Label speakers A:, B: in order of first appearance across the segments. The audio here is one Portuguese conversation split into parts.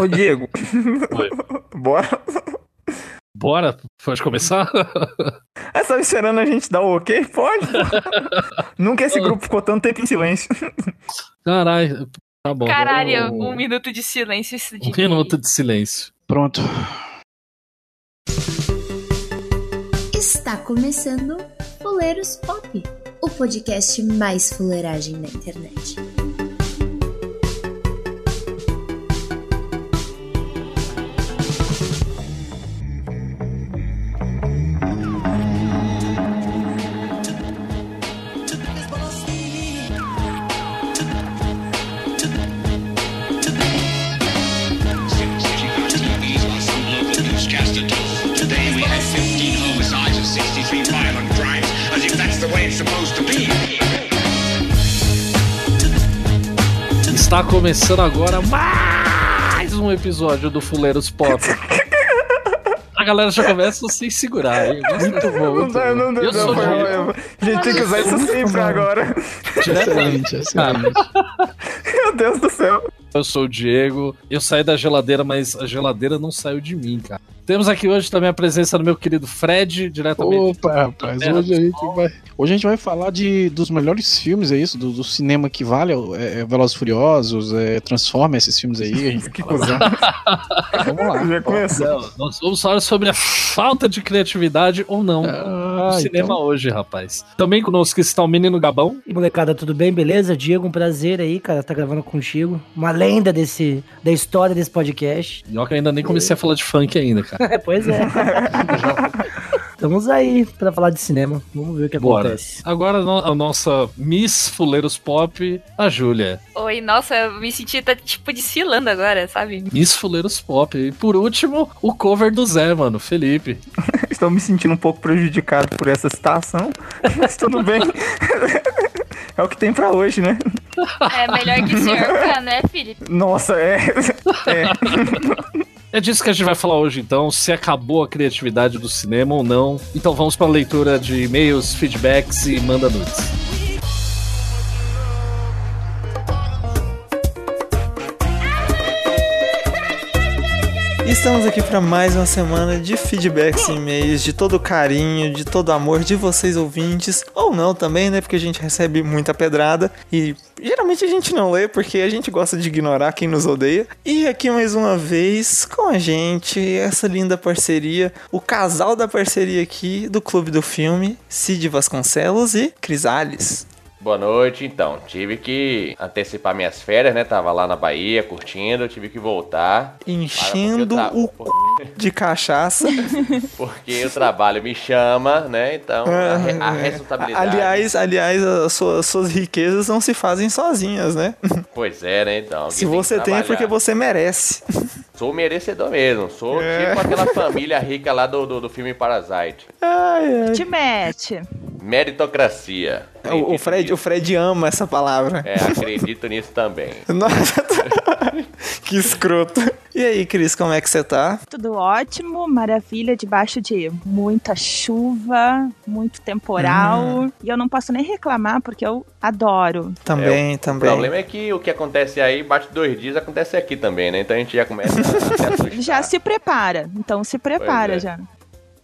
A: Ô, Diego.
B: Oi.
A: Bora.
B: Bora? Pode começar?
A: Ah, você tava esperando a gente dar o ok? Pode. Nunca esse grupo ficou tanto tempo em silêncio.
B: Caralho. Tá bom.
C: Caralho, um minuto de silêncio. Isso de
B: Um minuto de silêncio.
D: Pronto.
E: Está começando Fuleiros Pop, o podcast mais fuleiragem da internet.
B: Está começando agora mais um episódio do Fuleiros Pop. A galera já começa sem segurar, hein? Muito bom.
A: Não
B: Muito
A: dá,
B: bom.
A: não dá.
B: Eu
A: não,
B: sou
A: mal. A gente tem que usar isso sempre agora.
B: diretamente.
D: Excelente.
A: Meu Deus do céu.
B: Eu sou o Diego. Eu saí da geladeira, mas a geladeira não saiu de mim, cara. Temos aqui hoje também a presença do meu querido Fred, diretamente.
D: Opa, rapaz, hoje a gente vai, hoje a gente vai falar de, dos melhores filmes, é isso? Do, do cinema que vale, é, é Velozes e Furiosos, é, Transforma esses filmes aí. A gente
A: Que cuzão.
D: Vamos lá.
A: Já começou.
B: Não, nós vamos falar sobre a falta de criatividade ou não
D: Ah,
B: no cinema
D: então,
B: hoje, rapaz. Também conosco está o menino Gabão.
F: E molecada, tudo bem? Beleza? Diego, um prazer aí, cara, tá gravando contigo. Uma lenda desse, da história desse podcast.
B: E eu ainda nem comecei a falar de funk ainda, cara.
F: pois é. Estamos aí pra falar de cinema. Vamos ver o que
B: Bora.
F: acontece.
B: Agora a nossa Miss Fuleiros Pop, a Júlia.
C: Oi, nossa, eu me senti tá, tipo desfilando agora, sabe?
B: Miss Fuleiros Pop. E por último, o cover do Zé, mano, Felipe.
A: Estou me sentindo um pouco prejudicado por essa situação, mas tudo bem. É o que tem pra hoje, né?
C: É melhor que o senhor né, Felipe?
A: Nossa, é. É.
B: É disso que a gente vai falar hoje, então, se acabou a criatividade do cinema ou não. Então vamos para a leitura de e-mails, feedbacks e manda nudes.
G: Estamos aqui para mais uma semana de feedbacks e e-mails, de todo carinho, de todo amor de vocês ouvintes, ou não também, né? Porque a gente recebe muita pedrada e geralmente a gente não lê porque a gente gosta de ignorar quem nos odeia. E aqui mais uma vez com a gente, essa linda parceria, o casal da parceria aqui do Clube do Filme, Cid Vasconcelos e Crisales.
H: Boa noite, então. Tive que antecipar minhas férias, né? Tava lá na Bahia curtindo, tive que voltar.
G: Enchendo
H: Para,
G: o c... de cachaça.
H: Porque o trabalho me chama, né? Então, a, a
G: É.
H: responsabilidade.
G: Aliás, aliás, as suas, as suas riquezas não se fazem sozinhas, né?
H: Pois é, né? Então.
G: Se
H: que
G: você tem é porque você merece.
H: Sou merecedor mesmo. Sou
G: É.
H: tipo aquela família rica lá do, do, do filme Parasite.
G: Ai, ai.
I: Te mete.
H: Meritocracia.
G: O, o Fred, o. Fred ama essa palavra.
H: É, acredito nisso também.
G: Nossa, que escroto. E aí, Cris, como é que você tá?
I: Tudo ótimo, maravilha, debaixo de muita chuva, muito temporal. E eu não posso nem reclamar porque eu adoro.
G: Também,
H: O
G: também.
H: problema é que o que acontece aí, bate dois dias, acontece aqui também, né? Então a gente já começa a se.
I: Já se prepara. Então se prepara
H: é.
I: já.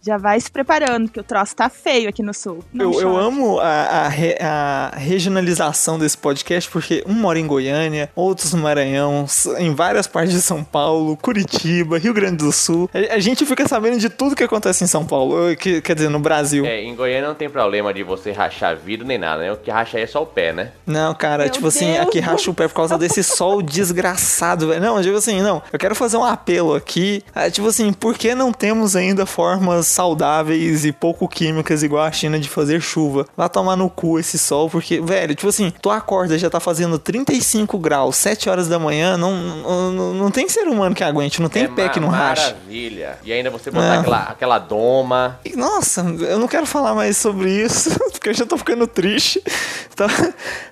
I: Já vai se preparando, que o troço tá feio aqui no sul. Não
G: Eu, eu amo a, a re- a regionalização desse podcast, porque um mora em Goiânia, outros no Maranhão, em várias partes de São Paulo, Curitiba, Rio Grande do Sul. A, a gente fica sabendo de tudo que acontece em São Paulo, eh, que- quer dizer, no Brasil.
H: É, em Goiânia não tem problema de você rachar vidro nem nada, né? O que racha aí é só o pé, né?
G: Não, cara,
I: Meu
G: tipo assim,
I: Deus
G: aqui
I: do
G: racha o pé por causa desse sol desgraçado, velho. Não, tipo assim, não. Eu quero fazer um apelo aqui. ah, tipo assim, por que não temos ainda formas saudáveis e pouco químicas igual a China de fazer chuva? Vai tomar no cu esse sol, porque, velho, tipo assim, tu acorda já tá fazendo 35 graus, 7 horas da manhã, não, não, não- tem ser humano que aguente, não tem
H: é
G: pé que não racha.
H: Maravilha. E ainda você botar
G: Não.
H: aquela, aquela doma.
G: Nossa, eu não quero falar mais sobre isso, porque eu já tô ficando triste. Tá...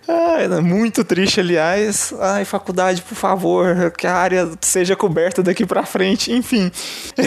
G: Ai, muito triste, aliás. Ai, faculdade, por favor, que a área seja coberta daqui pra frente, enfim.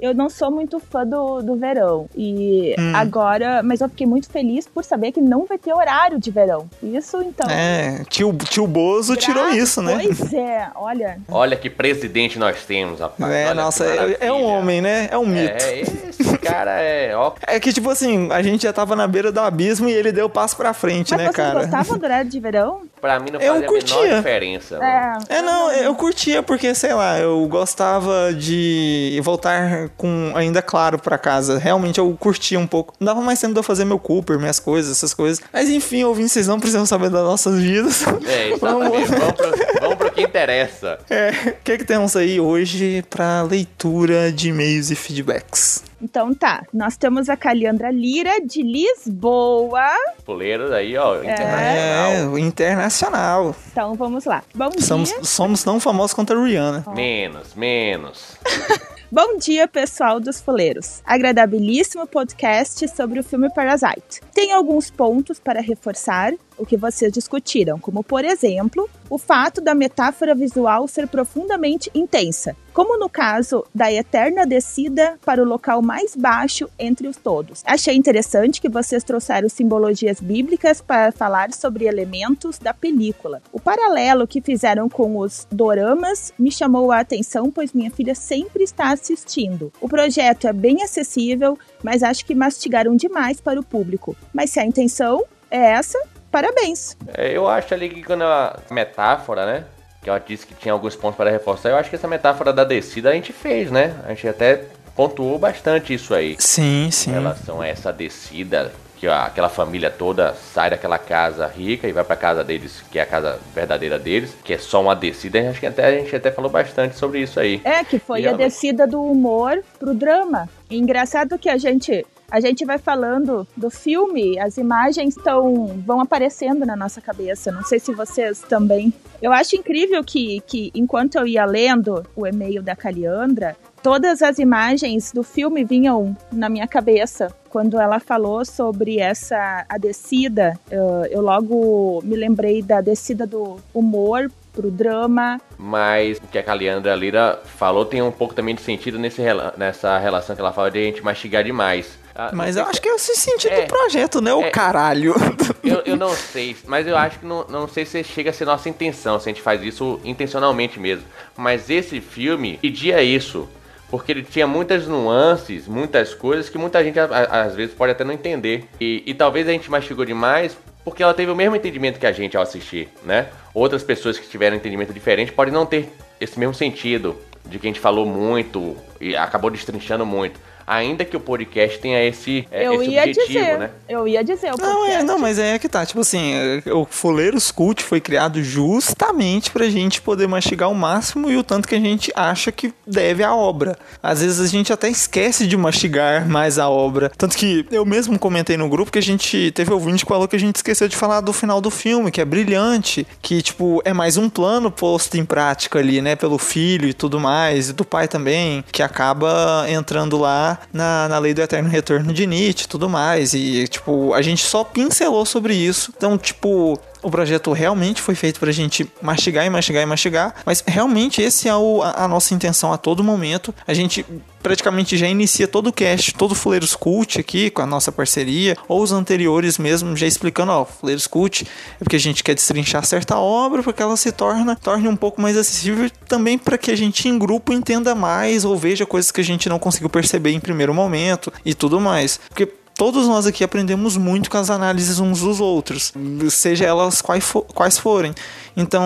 I: Eu não sou muito fã do, do verão. E
G: Hum.
I: agora. Mas eu fiquei muito feliz por saber que não vai ter horário de verão. Isso, então.
G: É, tio, tio Bozo tirou
I: Graças-
G: isso, né?
I: Pois é, olha.
H: Olha que presidente nós temos, rapaz.
G: É,
H: Olha
G: nossa, é, é um homem, né? É um mito.
H: É, esse cara é. Ó,
G: É que, tipo assim, a gente já tava na beira do abismo e ele deu o passo pra frente,
I: Mas
G: né,
I: vocês
G: cara?
I: gostavam do horário de verão?
H: Pra mim não
G: Eu
H: fazia a
G: curtia.
H: menor diferença.
I: É.
G: É, não, eu curtia porque, sei lá, eu gostava de voltar com ainda claro pra casa. Realmente eu curtia um pouco. Não dava mais tempo de eu fazer meu Cooper, minhas coisas, essas coisas. Mas enfim, ouvintes, vocês não precisam saber das nossas vidas.
H: É, exatamente. vamos, pro, vamos pro que interessa.
G: É, o que que temos aí hoje pra leitura de e-mails e feedbacks?
I: Então tá. Nós temos a Caliandra Lira de Lisboa.
H: Fuleiros aí, ó,
G: É,
H: internacional.
G: o internacional.
I: Então vamos lá. Bom
G: Somos,
I: dia.
G: somos tão famosos quanto a Rihanna.
H: Menos, menos.
I: Bom dia, pessoal dos Fuleiros. Agradabilíssimo podcast sobre o filme Parasite. Tem alguns pontos para reforçar o que vocês discutiram, como, por exemplo, o fato da metáfora visual ser profundamente intensa, como no caso da eterna descida para o local mais baixo entre os todos. Achei interessante que vocês trouxeram simbologias bíblicas para falar sobre elementos da película. O paralelo que fizeram com os doramas me chamou a atenção, pois minha filha sempre está assistindo. O projeto é bem acessível, mas acho que mastigaram demais para o público. Mas se a intenção é essa, parabéns.
H: É, eu acho ali que quando a metáfora, né? Que ela disse que tinha alguns pontos para reforçar, eu acho que essa metáfora da descida a gente fez, né? A gente até pontuou bastante isso aí.
G: Sim, sim.
H: Em relação a essa descida, que aquela família toda sai daquela casa rica e vai pra casa deles, que é a casa verdadeira deles, que é só uma descida. Acho que até a gente até falou bastante sobre isso aí.
I: É, que foi
H: E
I: a
H: ela-
I: descida do humor pro drama. E engraçado que a gente a gente vai falando do filme, as imagens tão, vão aparecendo na nossa cabeça. Não sei se vocês também. Eu acho incrível que, que enquanto eu ia lendo o e-mail da Caliandra, todas as imagens do filme vinham na minha cabeça. Quando ela falou sobre essa a descida, eu, eu logo me lembrei da descida do humor pro drama,
H: Mas o que a Caliandra Lira falou tem um pouco também de sentido nesse, nessa relação que ela fala de a gente mastigar demais. Ah,
G: Mas eu acho que é o sentido
H: É.
G: do projeto, né? O
H: É.
G: caralho.
H: Eu, eu não sei, mas eu acho que não, não sei se chega a ser nossa intenção, se a gente faz isso intencionalmente mesmo. Mas esse filme pedia isso, porque ele tinha muitas nuances, muitas coisas que muita gente às vezes pode até não entender. E, e talvez a gente mastigou demais porque ela teve o mesmo entendimento que a gente ao assistir, né? Outras pessoas que tiveram um entendimento diferente podem não ter esse mesmo sentido de que a gente falou muito e acabou destrinchando muito. Ainda que o podcast tenha esse, é,
I: eu
H: esse
I: ia
H: objetivo,
I: dizer,
H: né?
I: eu ia dizer, o
G: Não, é,
I: podcast-
G: não, mas é que tá. Tipo assim, é, o Fuleiros Cult foi criado justamente pra gente poder mastigar o máximo e o tanto que a gente acha que deve à obra. Às vezes a gente até esquece de mastigar mais a obra. Tanto que eu mesmo comentei no grupo que a gente teve ouvinte que falou que a gente esqueceu de falar do final do filme, que é brilhante, que, tipo, é mais um plano posto em prática ali, né? Pelo filho e tudo mais, e do pai também, que acaba entrando lá na, na lei do eterno retorno de Nietzsche e tudo mais. E, tipo, a gente só pincelou sobre isso. Então, tipo, o projeto realmente foi feito pra gente mastigar e mastigar e mastigar, mas realmente esse é o- a, a nossa intenção a todo momento. A gente praticamente já inicia todo o cast, todo o Fuleiros Cult aqui com a nossa parceria, ou os anteriores mesmo, já explicando, ó, Fuleiros Cult é porque a gente quer destrinchar certa obra para que ela se torna, torne um pouco mais acessível, também para que a gente em grupo entenda mais ou veja coisas que a gente não conseguiu perceber em primeiro momento e tudo mais. Porque Todos nós aqui aprendemos muito com as análises uns dos outros, seja elas quais, fo- quais forem. Então,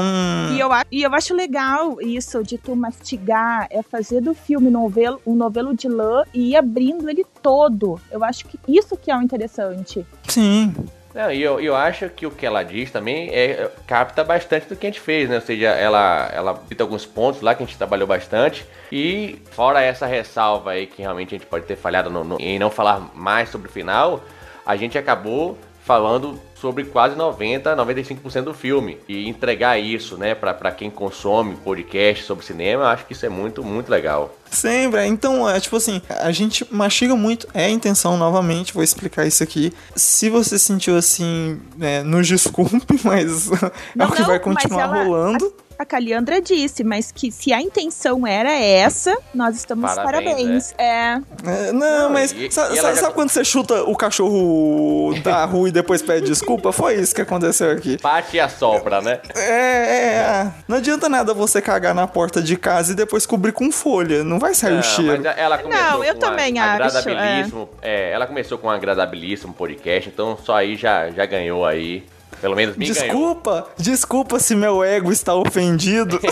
I: E eu, e eu acho legal isso de tu mastigar, é fazer do filme novelo, um novelo de lã e ir abrindo ele todo. Eu acho que isso que é o interessante.
G: sim,
H: Não, e eu, eu acho que o que ela diz também é, capta bastante do que a gente fez, né? Ou seja, ela, ela cita alguns pontos lá que a gente trabalhou bastante. E fora essa ressalva aí que realmente a gente pode ter falhado no- no- em não falar mais sobre o final, a gente acabou falando sobre quase 90, 95% do filme. E entregar isso, né, pra, pra quem consome podcast sobre cinema, eu acho que isso é muito, muito legal.
G: Sempre. Então, é tipo assim, a gente mastiga muito. É a intenção, novamente, vou explicar isso aqui. Se você sentiu assim, né, nos desculpe, mas é o que vai continuar
I: ela-
G: rolando.
I: A Caliandra disse, mas que se a intenção era essa, nós estamos
H: Parabéns,
I: parabéns. É.
G: É, não, mas
H: e-
G: sa-
H: e
G: sa- sabe,
H: já-
G: quando você chuta o cachorro da rua e depois pede desculpa? Foi isso que aconteceu aqui.
H: Bate e assopra, né?
G: É, é, é. Não adianta nada você cagar na porta de casa e depois cobrir com folha. Não vai sair o
H: Não,
G: cheiro.
H: mas ela começou
I: Não, eu
H: com
I: também
H: a-
I: acho,
H: agradabilíssimo, é, ela começou com um agradabilíssimo podcast, então só aí já, já ganhou aí. Pelo menos me ganhou.
G: Desculpa, desculpa se meu ego está ofendido.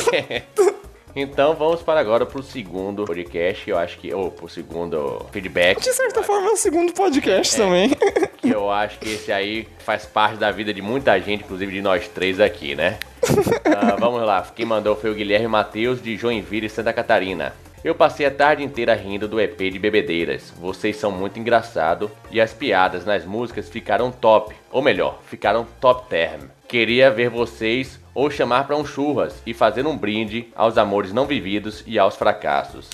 H: Então vamos para agora pro segundo podcast, eu acho que. Ou pro segundo feedback.
G: De certa forma é o segundo podcast também.
H: Que eu acho que esse aí faz parte da vida de muita gente, inclusive de nós três aqui, né? Ah, vamos lá, quem mandou foi o Guilherme Matheus de Joinville, Santa Catarina. Eu passei a tarde inteira rindo do EP de Bebedeiras. Vocês são muito engraçado e as piadas nas músicas ficaram top, ou melhor, ficaram top term. Queria ver vocês ou chamar para um churras e fazer um brinde aos amores não vividos e aos fracassos.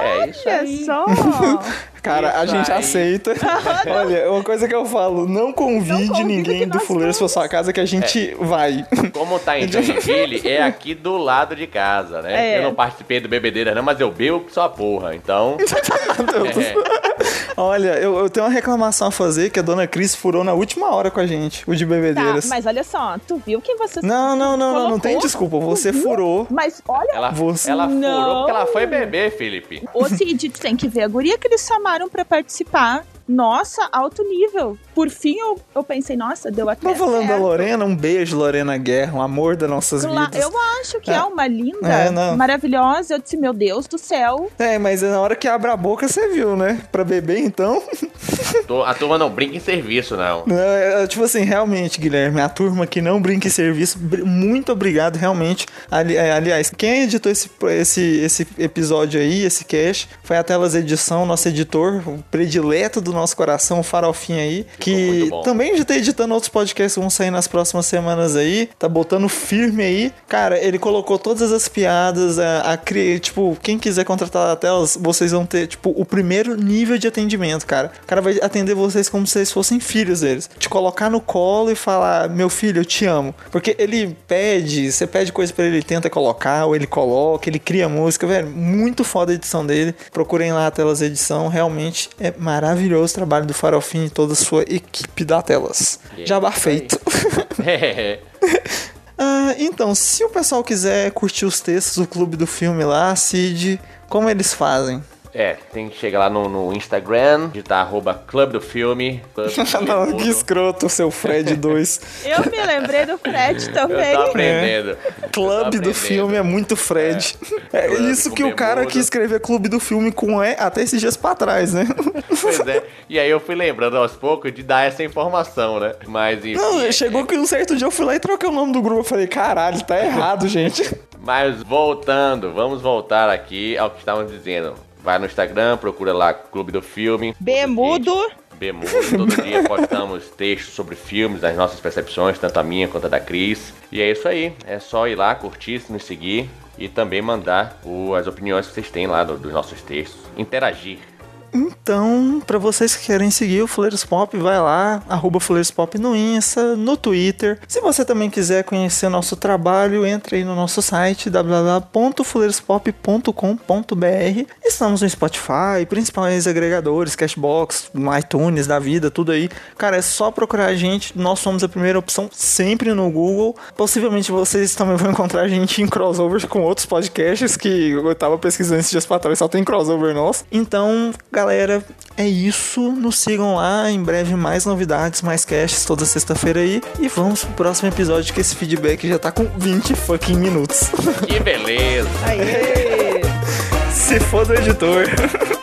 H: É isso
I: Olha
H: aí.
I: só!
G: Cara, a
H: Isso
G: gente
H: aí.
G: aceita. Olha, uma coisa que eu falo, não convide
I: convida
G: ninguém do
I: nós
G: Fuleiros pra sua casa que a gente vai.
H: Como tá em Joinville, é aqui do lado de casa, né?
I: É.
H: Eu não participei do Bebedeira não, mas eu bebo só porra, então... é,
G: Olha, eu, eu tenho uma reclamação a fazer que a dona Cris furou na última hora com a gente, o de
I: Tá,
G: bebedeiras.
I: mas olha só, tu viu que você.
G: Não, não, não, não, não tem desculpa. Você furou.
I: Mas olha,
H: ela
G: Você-
H: ela furou
I: Não.
H: porque ela foi beber, Felipe.
I: ô Cid, tu tem que ver a guria que eles chamaram pra participar. Nossa, alto nível. Por fim, eu, eu pensei, nossa, deu até.
G: Mas falando da
I: certo.
G: Lorena, um beijo, Lorena Guerra, um amor das nossas
I: Cla-
G: vidas.
I: Eu acho que é,
G: É.
I: uma linda,
G: É, não.
I: maravilhosa. Eu disse, meu Deus do céu.
G: É, mas na hora que abre a boca, você viu, né? Pra beber, então.
H: Tô- A turma não brinca em serviço, não.
G: Não, é, tipo assim, realmente, Guilherme, a turma que não brinca em serviço, muito obrigado, realmente. Ali- é, aliás, quem editou esse, esse, esse episódio aí, esse cast, foi a Telas Edição, nosso editor, o predileto do nosso coração, o Farofinha aí, que também já tá editando outros podcasts que vão sair nas próximas semanas aí, tá botando firme aí. Cara, ele colocou todas as piadas, a, a tipo, quem quiser contratar a Telas, vocês vão ter, tipo, o primeiro nível de atendimento, cara. O cara vai atender vocês como se vocês fossem filhos deles. Te colocar no colo e falar, meu filho, eu te amo. Porque ele pede, você pede coisa pra ele, ele tenta colocar, ou ele coloca, ele cria música, velho. Muito foda a edição dele. Procurem lá a Telas Edição, realmente é maravilhoso o trabalho do Farofinho e toda a sua equipe da Telas.
H: Yeah,
G: Jabá feito.
H: É,
G: Ah, então, se o pessoal quiser curtir os textos do Clube do Filme lá, Cid, como eles fazem?
H: É, tem que chegar lá no, no Instagram, digitar arroba Clube do Filme. Clube do Filme
G: Não,
H: mudo.
G: que escroto, seu Fred 2.
I: Eu me lembrei do Fred
H: Eu
I: também.
H: tô aprendendo. Eu tô
G: Clube do. Filme é muito Fred. É,
H: Clube
G: isso que o cara
H: bermuda.
G: quis escrever Clube do Filme com E até esses dias pra trás, né?
H: Pois é. E aí eu fui lembrando aos poucos de dar essa informação, né? Mas enfim.
G: Não, chegou que um certo dia eu fui lá e troquei o nome do grupo. Eu falei, caralho, tá errado, gente.
H: Mas voltando, vamos voltar aqui ao que estávamos dizendo. Vai no Instagram, procura lá Clube do Filme.
I: Bemudo.
H: Bemudo. Todo dia postamos textos sobre filmes, das nossas percepções, tanto a minha quanto a da Cris. E é isso aí. É só ir lá, curtir, nos seguir e também mandar o- as opiniões que vocês têm lá do- dos nossos textos. Interagir.
G: Então, pra vocês que querem seguir o Fuleiros Pop, vai lá, arroba Fuleiros Pop no Insta, no Twitter. Se você também quiser conhecer nosso trabalho, entre aí no nosso site www.fuleirospop.com.br. Estamos no Spotify, principais agregadores, Cashbox, iTunes da vida, tudo aí. Cara, é só procurar a gente, nós somos a primeira opção sempre no Google. Possivelmente vocês também vão encontrar a gente em crossovers com outros podcasts que eu tava pesquisando esses dias pra trás, só tem crossover nosso. Então, galera, é isso. Nos sigam lá. Em breve, mais novidades, mais casts toda sexta-feira aí. E vamos pro próximo episódio, que esse feedback já tá com 20 fucking minutos.
H: Que beleza!
I: Aê!
G: Se for do editor.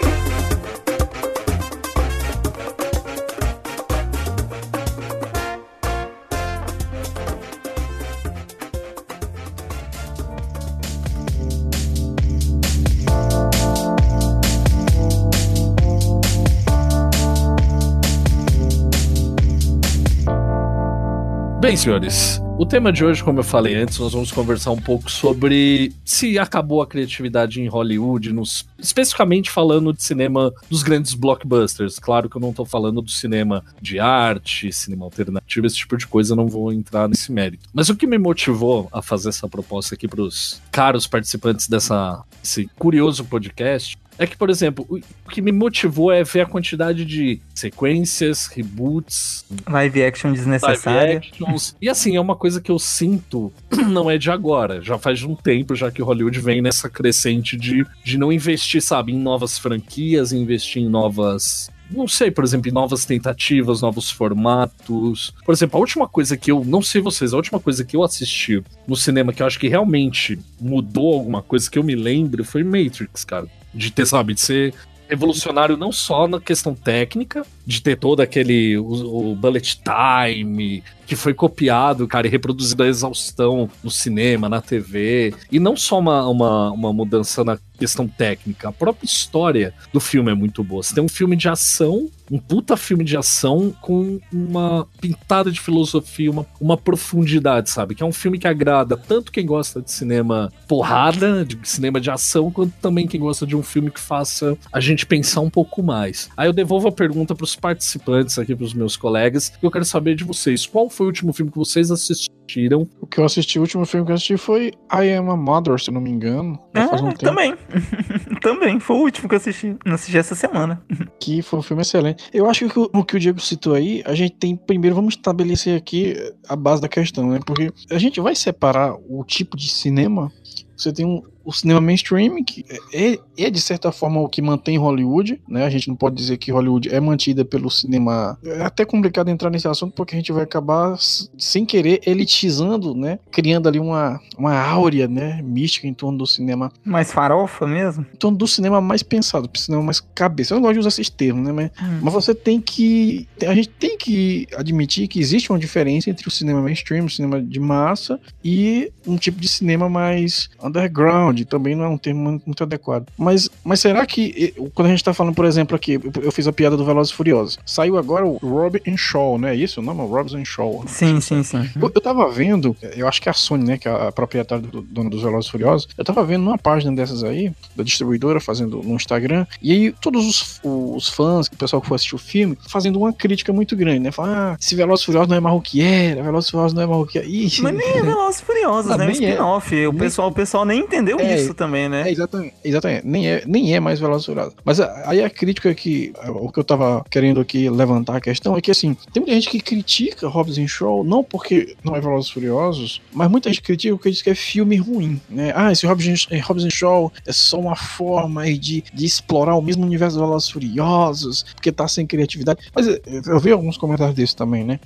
B: Bem, senhores, o tema de hoje, como eu falei antes, nós vamos conversar um pouco sobre se acabou a criatividade em Hollywood, nos, especificamente falando de cinema dos grandes blockbusters. Claro que eu não tô falando do cinema de arte, cinema alternativo, esse tipo de coisa, não vou entrar nesse mérito. Mas o que me motivou a fazer essa proposta aqui para os caros participantes dessa, desse curioso podcast é que, por exemplo, o que me motivou é ver a quantidade de sequências, reboots,
G: Live action
B: live
G: desnecessária.
B: actions. E assim, é uma coisa que eu sinto não é de agora. Já faz um tempo já que Hollywood vem nessa crescente de, de não investir, sabe, em novas franquias, investir em novas. Não sei, por exemplo, em novas tentativas, novos formatos. Por exemplo, a última coisa que eu. Não sei vocês, a última coisa que eu assisti no cinema que eu acho que realmente mudou alguma coisa que eu me lembro foi Matrix, cara. De ter, sabe, de ser revolucionário não só na questão técnica, de ter todo aquele o, o bullet time que foi copiado, cara, e reproduzido a exaustão no cinema, na TV, e não só uma, uma, uma mudança na questão técnica, a própria história do filme é muito boa. Você tem um filme de ação, um puta filme de ação com uma pintada de filosofia, uma, uma profundidade, sabe? Que é um filme que agrada tanto quem gosta de cinema porrada, de cinema de ação, quanto também quem gosta de um filme que faça a gente pensar um pouco mais. Aí eu devolvo a pergunta pros participantes aqui, pros meus colegas, e eu quero saber de vocês, qual foi o último filme que vocês assistiram?
D: O que eu assisti, o último filme que eu assisti foi I Am a Mother, se eu não me engano. Faz um tempo.
G: também. também. Foi o último que eu assisti. Não assisti essa semana.
D: Que foi um filme excelente. Eu acho que o, o que o Diego citou aí, a gente tem. Primeiro, vamos estabelecer aqui a base da questão, né? Porque a gente vai separar o tipo de cinema. Você tem um, o cinema mainstream, que é, é, de certa forma o que mantém Hollywood, né? A gente não pode dizer que Hollywood é mantida pelo cinema. É até complicado entrar nesse assunto, porque a gente vai acabar, sem querer, elitizando, né? Criando ali uma, uma áurea, né? Mística em torno do cinema
G: Mais farofa mesmo?
D: em torno do cinema mais pensado, pro cinema mais cabeça. Eu não gosto de usar esses termos, né? Mas,
G: Hum.
D: mas você tem que. A gente tem que admitir que existe uma diferença entre o cinema mainstream, o cinema de massa, e um tipo de cinema mais underground. Também não é um termo muito, adequado. Mas, mas será que. Quando a gente tá falando, por exemplo, aqui, eu- fiz a piada do Velozes e Furiosos. Saiu agora o Rob and Shaw, né? Isso o nome? Robson and Shaw.
G: Sim, sim, sim.
D: Eu, eu tava vendo, eu acho que é a Sony, né, que é a proprietária do dono dos Velozes e Furiosos, eu tava vendo numa página dessas aí, da distribuidora, fazendo no Instagram, e aí todos os, os fãs, o pessoal que foi assistir o filme, fazendo uma crítica muito grande, né? Falando, ah, esse Velozes e Furiosos não é mais o que era, Velozes e Furiosos não é mais o que era. Ih,
G: Mas nem é Velozes e Furiosos,
D: Ah,
G: né? É um
D: nem é.
G: spin-off. O pessoal, o pessoal nem entendeu
D: É,
G: isso também, né?
D: É, exatamente, exatamente. Nem é, nem é mais Velozes e Furiosos. Mas a- aí a crítica que. O que eu tava querendo aqui levantar a questão é que, assim, tem muita gente que critica Hobbs and Shaw, não porque não é Velozes e Furiosos, mas muita gente critica porque diz que é filme ruim, né? Ah, esse Hobbs and, and Shaw é só uma forma de, de explorar o mesmo universo dos Velozes e Furiosos, porque tá sem criatividade. Mas eh, eu vi alguns comentários desses também, né?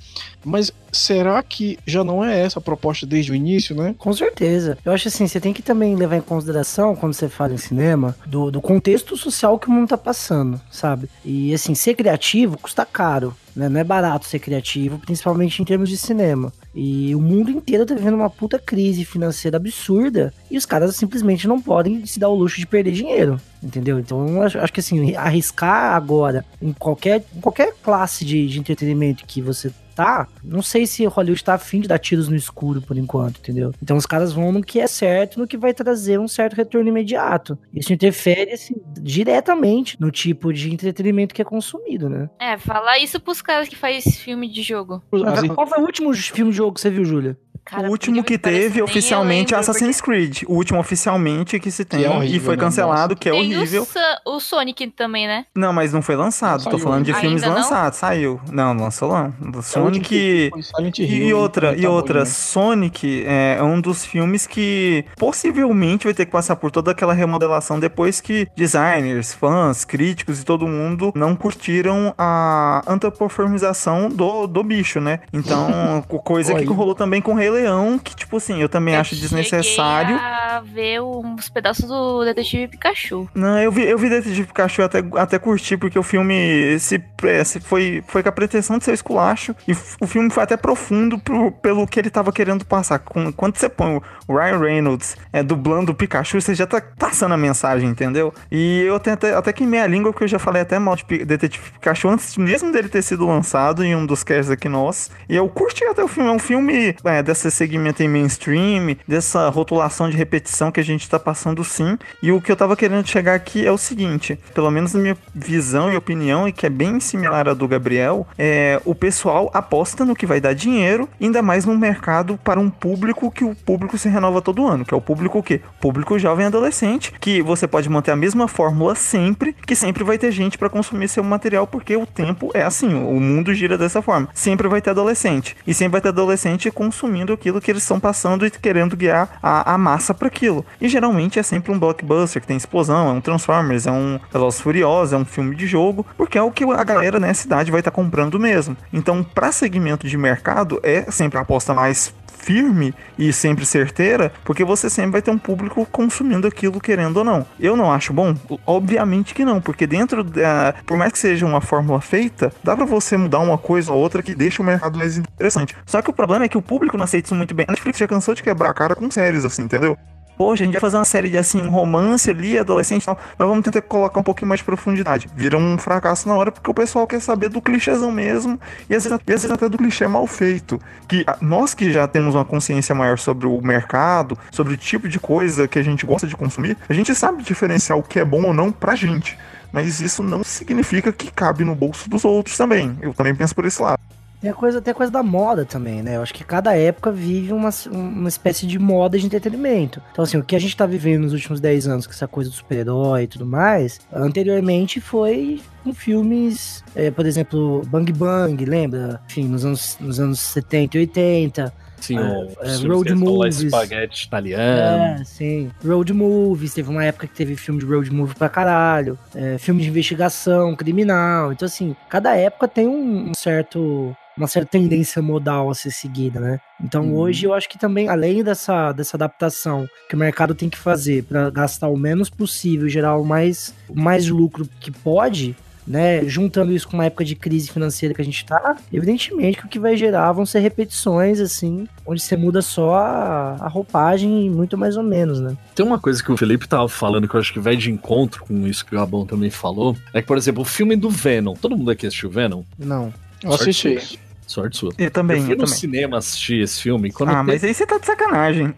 D: Mas será que já não é essa a proposta desde o início, né?
F: Com certeza. Eu acho assim, você tem que também levar em consideração, quando você fala em cinema, do, do contexto social que o mundo tá passando, sabe? E assim, ser criativo custa caro. Né? Não é barato ser criativo, principalmente em termos de cinema. E o mundo inteiro tá vivendo uma puta crise financeira absurda e os caras simplesmente não podem se dar o luxo de perder dinheiro, entendeu? Então acho, acho que assim, arriscar agora em qualquer, em qualquer classe de, de entretenimento que você tá, não sei se Hollywood tá afim de dar tiros no escuro por enquanto, entendeu? Então os caras vão no que é certo, no que vai trazer um certo retorno imediato. Isso interfere assim, diretamente no tipo de entretenimento que é consumido, né?
C: É, falar isso pros caras que faz filme de jogo.
F: Qual foi o último filme de jogo que você viu, Júlia?
C: Cara,
G: o último que teve oficialmente é Assassin's Creed. O último oficialmente que se tem
D: é horrível,
G: e foi
D: né?
G: cancelado, que é
C: Tem
G: horrível.
C: O, Sa- o Sonic também, né?
G: Não, mas não foi lançado.
D: Não
G: Tô falando de
C: ainda.
G: filmes
C: Ainda não?
G: lançados. Saiu. Não, não lançou
D: É último
G: Sonic. E outra,
D: tá
G: e
D: bom,
G: outra,
D: né?
G: Sonic é um dos filmes que possivelmente vai ter que passar por toda aquela remodelação depois que designers, fãs, críticos e todo mundo não curtiram a antropoformização do, do bicho, né? Então, co- coisa que rolou também com o Rei Leão, que tipo assim, eu também
C: Eu
G: acho desnecessário.
C: a ver uns pedaços do Detetive Pikachu.
G: Não, eu vi, eu vi Detetive Pikachu até, até curti, porque o filme se, é, se foi, foi com a pretensão de ser esculacho, e o filme foi até profundo pro- pelo que ele tava querendo passar. Quando você põe o Ryan Reynolds é, dublando o Pikachu, você já tá passando a mensagem, entendeu? E eu tenho até, até queimei a língua, porque eu já falei até mal de Detetive Pikachu antes mesmo dele ter sido lançado em um dos casts aqui nós. E eu curti até o filme. É um filme é, desse segmento em mainstream, dessa rotulação de repetição que a gente tá passando sim. E o que eu tava querendo chegar aqui é o seguinte: pelo menos na minha visão e opinião, e que é bem similar à do Gabriel, é, o pessoal aposta no que vai dar dinheiro, ainda mais num mercado para um público que o público se renova todo ano, que é o público o quê? Público jovem e adolescente, que você pode manter a mesma fórmula sempre, que sempre vai ter gente para consumir seu material, porque o tempo é assim, o mundo gira dessa forma. Sempre vai ter adolescente, e sempre vai ter adolescente consumindo aquilo que eles estão passando e querendo guiar a, a massa para aquilo. E geralmente é sempre um blockbuster que tem explosão, é um Transformers, é um Velozes Furiosos, é um filme de jogo, porque é o que a galera nessa cidade vai estar comprando mesmo. Então, para segmento de mercado, é sempre a aposta mais firme e sempre certeira, porque você sempre vai ter um público consumindo aquilo querendo ou não. Eu não acho bom? Obviamente que não, porque dentro da, por mais que seja uma fórmula feita, dá pra você mudar uma coisa ou outra que deixa o mercado mais interessante. Só que o problema é que o público não aceita isso muito bem. A Netflix já cansou de quebrar a cara com séries assim, entendeu? Poxa, a gente vai fazer uma série de assim, romance ali, adolescente e tal, mas vamos tentar colocar um pouquinho mais de profundidade. Vira um fracasso na hora porque o pessoal quer saber do clichêzão mesmo, e às vezes, às vezes até do clichê mal feito. Que nós que já temos uma consciência maior sobre o mercado, sobre o tipo de coisa que a gente gosta de consumir, a gente sabe diferenciar o que é bom ou não pra gente. Mas isso não significa que cabe no bolso dos outros também. Eu também penso por esse lado.
F: Tem a coisa, tem a coisa da moda também, né? Eu acho que cada época vive uma, uma espécie de moda de entretenimento. Então, assim, o que a gente tá vivendo nos últimos 10 anos, com essa coisa do super-herói e tudo mais, anteriormente foi com filmes, é, por exemplo, Bang Bang, lembra? Enfim, nos anos, nos anos 70 e 80.
B: Sim,
F: é,
B: filmes
F: road movies.
B: espaguete italiano.
F: É, sim. Road movies, teve uma época que teve filme de road movie pra caralho. É, filme de investigação, criminal. Então, assim, cada época tem um, um certo. Uma certa tendência modal a ser seguida, né? Então hoje eu acho que também, além dessa, dessa adaptação que o mercado tem que fazer pra gastar o menos possível, gerar o mais, o mais lucro que pode, né? Juntando isso com uma época de crise financeira que a gente tá, evidentemente que o que vai gerar vão ser repetições, assim, onde você muda só a, a roupagem, muito mais ou menos, né?
B: Tem uma coisa que o Felipe tava falando que eu acho que vai de encontro com isso que o Gabão também falou. É que, por exemplo, o filme do Venom. Todo mundo aqui assistiu Venom?
F: Não.
D: Eu assisti.
B: Sorte, sua.
G: Eu também,
B: eu fui
G: eu
B: no
G: também.
B: cinema assistir esse filme.
G: Ah,
B: teve-
G: mas aí você tá de sacanagem.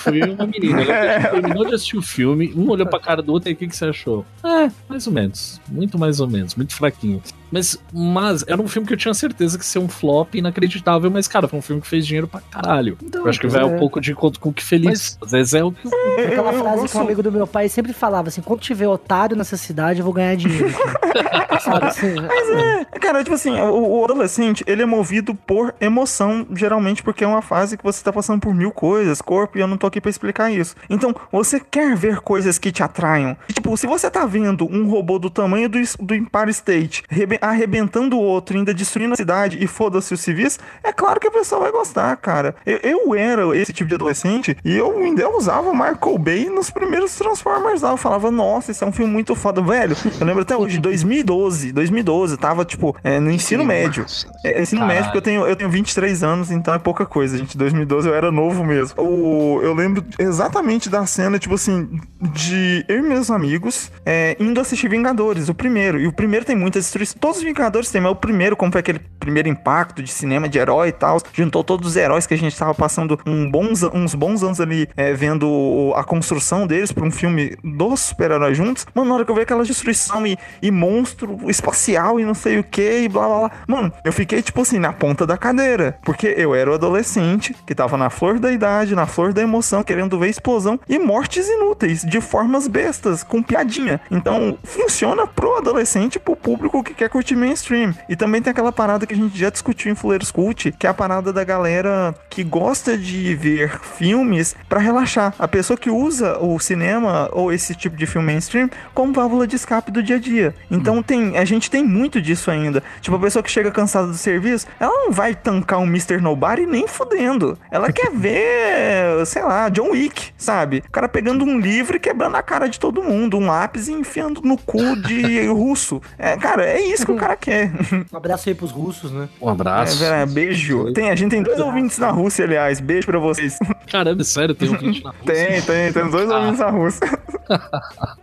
B: Foi uma menina. Ela terminou de assistir o filme, um olhou pra cara do outro e o que, que você achou? É, mais ou menos. Muito mais ou menos, muito fraquinho. Mas, mas era um filme que eu tinha certeza que ia ser um flop inacreditável, mas, cara, foi um filme que fez dinheiro pra caralho. eu acho que vai
F: é.
B: um pouco de encontro com o que feliz. Às vezes é o que.
F: Aquela
G: eu
F: frase que um amigo do meu pai sempre falava assim: quando tiver otário nessa cidade, eu vou ganhar dinheiro. cara." Sabe assim?
G: Mas é, cara, tipo assim, o, o adolescente, ele é movido por emoção, geralmente porque é uma fase que você tá passando por mil coisas, corpo, e eu não tô aqui pra explicar isso. Então, você quer ver coisas que te atraiam. E, tipo, se você tá vendo um robô do tamanho do, do Empire State arrebentando o outro, ainda destruindo a cidade e foda-se os civis, é claro que a pessoa vai gostar, cara. Eu, eu era esse tipo de adolescente e eu ainda usava Michael Bay nos primeiros Transformers lá. Eu falava, nossa, esse é um filme muito foda, velho. Eu lembro até hoje, 2012, 2012, tava, tipo, é, no ensino médio. É, ensino
B: Caralho.
G: médio, porque eu tenho, eu tenho 23 anos, então é pouca coisa, gente. 2012 eu era novo mesmo. O, eu lembro exatamente da cena, tipo assim, de eu e meus amigos é, indo assistir Vingadores, o primeiro. E o primeiro tem muita destruição. Os Vingadores tem, o primeiro, como foi aquele primeiro impacto de cinema de herói e tal, juntou todos os heróis que a gente tava passando um bons, uns bons anos ali é, vendo a construção deles pra um filme dos super-heróis juntos. Mano, na hora que eu vi aquela destruição e, e monstro espacial e não sei o que e blá blá blá. Mano, eu fiquei tipo assim, na ponta da cadeira. Porque eu era o adolescente que tava na flor da idade, na flor da emoção, querendo ver explosão e mortes inúteis, de formas bestas, com piadinha. Então, funciona pro adolescente, pro público que quer curtir mainstream. E também tem aquela parada que a gente já discutiu em Fuleiros Cult, que é a parada da galera que gosta de ver filmes pra relaxar. A pessoa que usa o cinema ou esse tipo de filme mainstream como válvula de escape do dia a dia. Então tem, a gente tem muito disso ainda. Tipo, a pessoa que chega cansada do serviço, ela não vai tancar um Mr. Nobody nem fudendo. Ela quer ver, sei lá, John Wick, sabe? O cara pegando um livro e quebrando a cara de todo mundo, um lápis e enfiando no cu de russo. É, cara, é isso que o cara quer.
F: Um abraço aí pros russos, né?
B: Um abraço.
G: É, é, beijo. Tem, a gente tem dois ouvintes na Rússia, aliás. Beijo pra vocês.
B: Caramba, sério, tem ouvinte na Rússia.
G: Tem, tem, tem dois
B: Ah.
G: ouvintes na Rússia.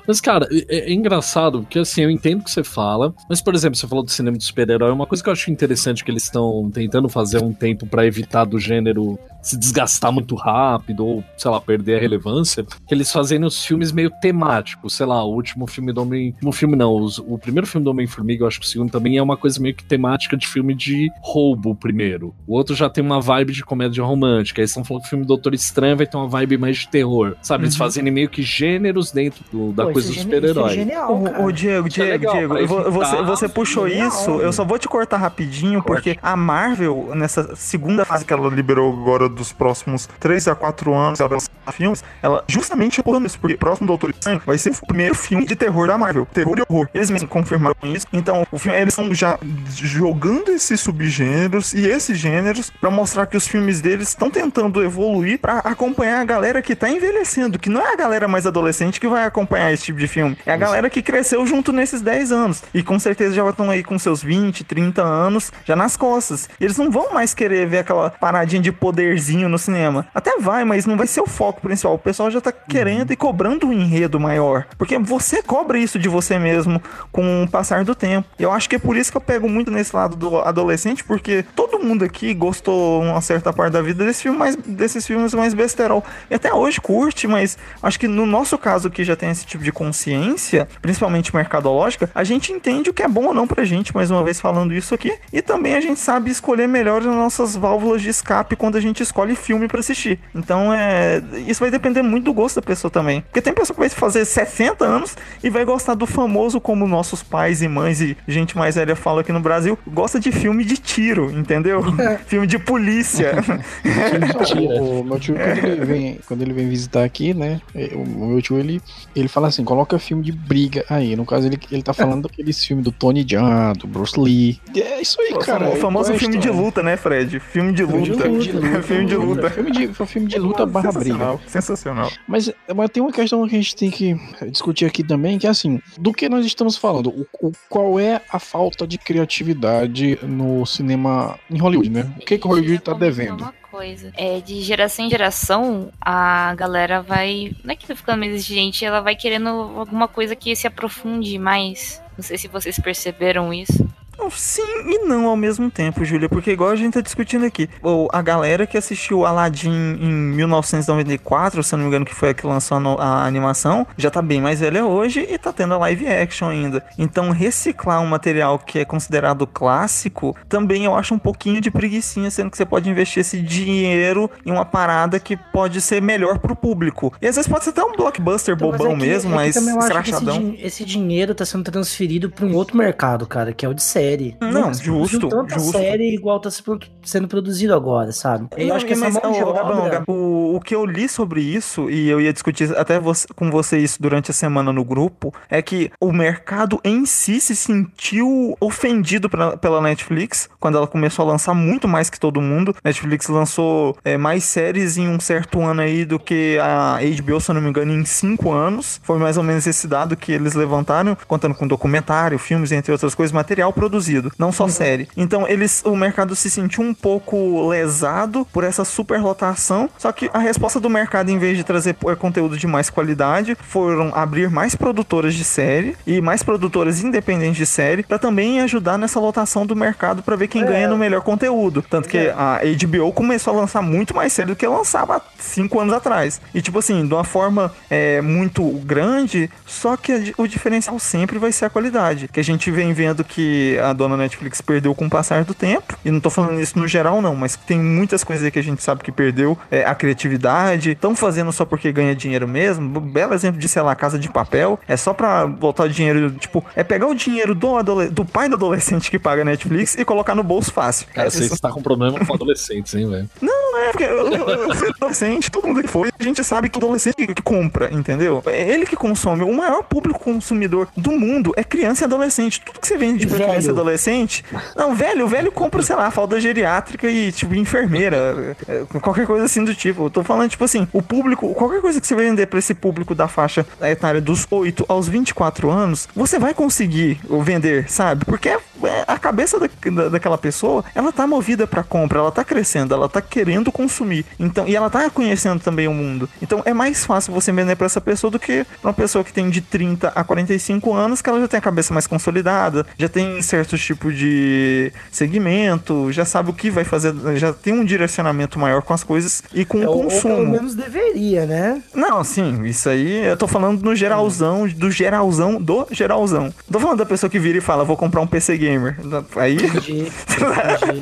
B: Mas, cara, é, é engraçado, porque assim, eu entendo o que você fala, mas, por exemplo, você falou do cinema de super-herói, uma coisa que eu acho interessante que eles estão tentando fazer há um tempo pra evitar do gênero se desgastar muito rápido, ou, sei lá, perder a relevância, que eles fazem nos filmes meio temáticos, sei lá, o último filme do Homem. O filme não, os- o primeiro filme do Homem-Formiga, eu acho que segundo também é uma coisa meio que temática de filme de roubo, o primeiro. O outro já tem uma vibe de comédia romântica. Aí estão falando que o filme Doutor Estranho vai ter uma vibe mais de terror. Sabe? Eles
G: Uhum.
B: fazem meio que gêneros dentro do- da
F: Pô,
B: coisa do
F: é é
B: super-herói.
F: genial,
G: Ô,
F: cara.
G: ô, Diego,
B: Isso é
G: Diego,
B: legal,
G: Diego, você,
B: evitar-
G: você puxou
F: Genial.
G: isso, eu só vou te cortar rapidinho, porque a Marvel, nessa segunda fase que ela liberou agora dos próximos 3 a 4 anos, ela vai lançar filmes, ela justamente reportando isso, porque o próximo Doutor Estranho vai ser o primeiro filme de terror da Marvel, terror e horror. Eles mesmos confirmaram isso, então o filme, eles estão já jogando esses subgêneros e esses gêneros pra mostrar que os filmes deles estão tentando evoluir pra acompanhar a galera que tá envelhecendo, que não é a galera mais adolescente que vai acompanhar esse tipo de filme, é a galera que cresceu junto nesses 10 anos e com certeza já estão aí com seus 20, 30 anos já nas costas. Eles não vão mais querer ver aquela paradinha de poderzinho no cinema. Até vai, mas não vai ser o foco principal. O pessoal já tá querendo e cobrando um enredo maior, porque você cobra isso de você mesmo com o passar do tempo. E eu acho que é por isso que eu pego muito nesse lado do adolescente, porque mundo aqui gostou uma certa parte da vida desse filme mais, desses filmes mais besterol. E até hoje curte, mas acho que no nosso caso que já tem esse tipo de consciência, principalmente mercadológica, a gente entende o que é bom ou não pra gente, mais uma vez falando isso aqui. E também a gente sabe escolher melhor as nossas válvulas de escape quando a gente escolhe filme pra assistir. Então é. Isso vai depender muito do gosto da pessoa também. Porque tem pessoa que vai fazer 60 anos e vai gostar do famoso, como nossos pais e mães e gente mais velha fala aqui no Brasil, gosta de filme de tiro, entendeu? filme de polícia.
D: o, o meu tio, quando ele, vem, quando ele vem visitar aqui, né? é, O meu tio, ele, ele fala assim: coloca filme de briga aí. No caso, ele, ele tá falando daqueles filmes do Tony Jaa, do Bruce Lee. É isso aí,
G: o
D: cara.
G: o famoso
D: é
G: filme de luta, né, Fred? Filme de
D: Filme de
G: luta.
D: luta.
G: filme de luta.
D: Filme de, filme de luta barra briga.
G: Sensacional, sensacional.
D: Mas, mas tem uma questão que a gente tem que discutir aqui também, que é assim, do que nós estamos falando? O, o- qual é a falta de criatividade no cinema em Hollywood, né? O que, que Hollywood tá devendo?
C: Uma coisa. É, de geração em geração, a galera vai. Não é que tá ficando mais exigente, ela vai querendo alguma coisa que se aprofunde mais. Não sei se vocês perceberam isso.
G: Sim e não ao mesmo tempo, Júlia, porque igual a gente tá discutindo aqui, o- a galera que assistiu Aladdin em 1994, se eu não me engano, que foi a que lançou a, animação, já tá bem mais velha hoje e tá tendo a live action ainda. Então, reciclar um material que é considerado clássico, também eu acho um pouquinho de preguiçinha, sendo que você pode investir esse dinheiro em uma parada que pode ser melhor pro público. E às vezes pode ser até um blockbuster
F: Então, mas
G: bobão
F: é que-
G: mesmo,
F: é
G: mas
F: que esse, din- esse dinheiro tá sendo transferido pra um outro mercado, cara, que é o de série.
G: Não,
F: Nunca se produziu
G: justo,
F: tanta
G: justo.
F: série igual tá sendo produzido agora, sabe? Eu
G: Não,
F: acho que essa
G: mas,
F: mão de
G: Gabão, Gabão, o, o que eu li sobre isso, e eu ia discutir até você- com você isso durante a semana no grupo, é que o mercado em si se sentiu ofendido pela, pela Netflix, quando ela começou a lançar muito mais que todo mundo. Netflix lançou é, mais séries em um certo ano aí do que a HBO, se eu não me engano, em cinco anos. Foi mais ou menos esse dado que eles levantaram, contando com documentário, filmes, entre outras coisas, material produzido, não só série. Então, eles, o mercado se sentiu um pouco lesado por essa superlotação, só que a resposta do mercado, em vez de trazer eh, conteúdo de mais qualidade, foram abrir mais produtoras de série e mais produtoras independentes de série, pra também ajudar nessa lotação do mercado pra ver quem ganha no melhor conteúdo. Tanto que a HBO começou a lançar muito mais série do que lançava há cinco anos atrás. E tipo assim, de uma forma é, muito grande, só que o diferencial sempre vai ser a qualidade. Que a gente vem vendo que a dona Netflix perdeu com o passar do tempo. E não tô falando isso no geral, não, mas tem muitas coisas aí que a gente sabe que perdeu. É, a criatividade. Estão fazendo só porque ganha dinheiro mesmo. Um belo exemplo de, sei lá, Casa de Papel. É só pra voltar o dinheiro, tipo, é pegar o dinheiro do, do pai do adolescente que paga Netflix e colocar no bolso fácil.
B: Cara,
G: É,
B: você está com problema com adolescentes, hein, velho?
G: não é, porque eu, eu, eu adolescente, todo mundo que foi, a gente sabe que o adolescente que, compra, entendeu? É ele que consome. O maior público consumidor do mundo é criança e adolescente. Tudo que você vende pra
F: Velho.
G: Adolescente. Não, velho, o velho compra, sei lá, falda geriátrica e, tipo, enfermeira. é, Qualquer coisa assim do tipo. Eu tô falando, tipo assim, o público, qualquer coisa que você vender pra esse público da faixa etária dos 8 aos 24 anos, você vai conseguir vender, sabe? Porque é- é a cabeça da, da- daquela pessoa, ela tá movida pra compra, ela tá crescendo, ela tá querendo consumir. Então, e ela tá conhecendo também o mundo. Então, é mais fácil você vender pra essa pessoa do que pra uma pessoa que tem de 30 a 45 anos, que ela já tem a cabeça mais consolidada, já tem certo tipo de segmento, já sabe o que vai fazer, já tem um direcionamento maior com as coisas e com
F: É,
G: o
F: ou, ou
G: consumo.
F: pelo menos deveria, né?
G: Não, sim, isso aí eu tô falando no geralzão, do geralzão, do geralzão. Tô falando da pessoa que vira e fala, vou comprar um PC gamer. Aí.
F: Entendi, entendi.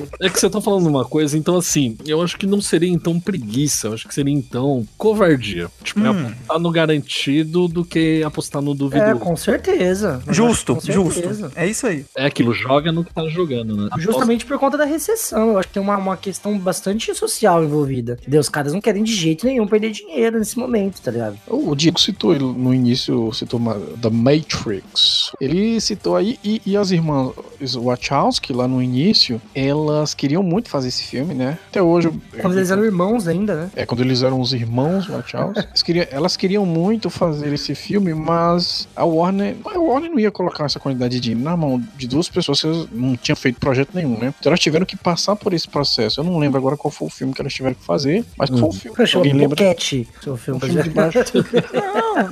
B: É que você tá falando uma coisa, então assim, eu acho que não seria então preguiça, eu acho que seria então covardia. Tipo, é
G: Hum.
B: apostar no garantido do que apostar no duvidoso.
F: É, com certeza.
G: Justo,
F: com
G: justo.
F: certeza.
G: É isso aí.
B: É aquilo, joga no que tá jogando, né?
F: Justamente por conta da recessão. Eu acho que tem uma, uma questão bastante social envolvida. Entendeu? Os caras não querem de jeito nenhum perder dinheiro nesse momento, tá ligado?
D: O Diego citou no início, citou uma, da Matrix. Ele citou aí, e, e as irmãs Wachowski, lá no início, elas queriam muito fazer esse filme, né? Até hoje.
F: Quando eles eram irmãos ainda, né?
D: É, quando eles eram os irmãos Wachowski. eles queriam, elas queriam muito fazer esse filme, mas a Warner. A Warner não ia colocar essa quantidade de dinheiro na mão de duas pessoas que não tinham feito projeto nenhum, né? Então elas tiveram que passar por esse processo. Eu não lembro agora qual foi o filme que elas tiveram que fazer, mas qual foi o filme?
F: Chama
D: Alguém lembra?
F: Boquete, seu filme.
D: Um filme de baixo.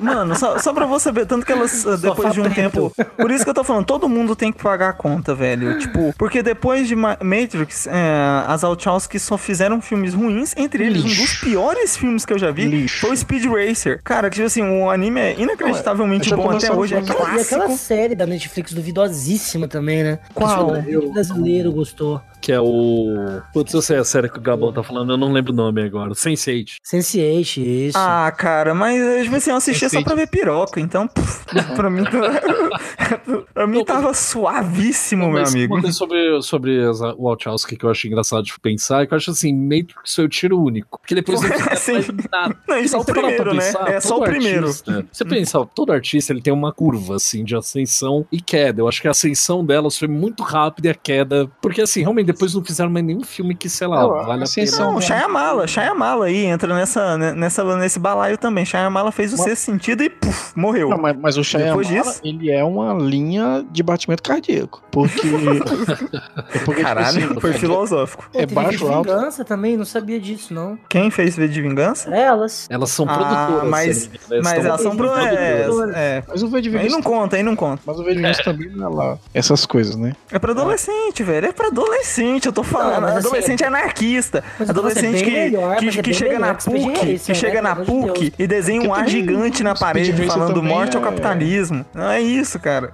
G: Não, mano, só, só pra você ver, tanto que elas, depois de um tempo. Por isso que eu tô falando, todo mundo tem que pagar a conta, velho. Tipo, porque depois de Ma- Matrix, é, as Wachowski só fizeram filmes ruins, entre eles um
D: Lixo.
G: dos piores filmes que eu já vi
D: Lixo.
G: foi o Speed Racer. Cara, que tipo assim, o anime é inacreditavelmente
D: Não, é,
G: bom até hoje, é
D: começou-
F: E aquela
G: clássico.
F: série da Netflix duvidosíssima também, né?
G: Qual?
F: O brasileiro gostou.
B: Que é o. Putz, eu sei a série que o Gabão tá falando, eu não lembro o nome agora. Sense8.
F: Sense8, isso.
G: Ah, cara, mas tipo assim, eu assistia só pra ver piroca, então, pff, pra mim, pra mim tava suavíssimo, meu amigo.
B: Uma coisa sobre, sobre as Wachowski que eu acho engraçado de pensar é que eu acho assim, Matrix foi o tiro único. Porque depois não fica
G: Sim.
B: mais nada.
G: Não, isso é o
B: parar pra
G: primeiro, né?
B: pensar,
G: É só o primeiro.
B: artista- você pensa, todo artista ele tem uma curva assim de ascensão e queda. Eu acho que a ascensão delas foi muito rápida e a queda. Porque assim, realmente depois não fizeram mais nenhum filme que, sei lá,
D: Não,
B: vale a pena.
D: ascensão-
G: Não, Shyamala, Shyamala aí entra nessa, né, nessa, nesse balaio também. Shyamala fez o
D: Mas-
G: sexto sentido e puf, morreu.
D: Não, mas, mas o Shyamala,
G: disso-
D: ele é uma linha de batimento cardíaco. Porque. é porque,
G: Caralho,
D: tipo assim,
G: foi filosófico.
F: Pô,
D: é baixo,
F: de
D: alto.
F: vingança também, não sabia disso, não.
G: Quem fez V de Vingança?
F: Elas.
B: Elas são
G: Ah,
B: produtoras.
G: mas-
B: engano,
G: Mas elas são pro. É, é,
D: Mas o V de
G: aí
D: Vingança.
G: não conta, aí não conta.
D: Mas o V de Vingança também não é lá. Essas coisas, né?
G: É pra adolescente, velho. É pra adolescente, eu tô falando.
F: Não, assim,
G: adolescente é anarquista. Adolescente
F: é
G: que,
F: melhor,
G: que,
F: é
G: que chega na PUC, que chega
F: né?
G: na
F: amor de
G: PUC
F: Deus.
G: e desenha um ar gigante na parede falando morte ao capitalismo. Não é isso, cara.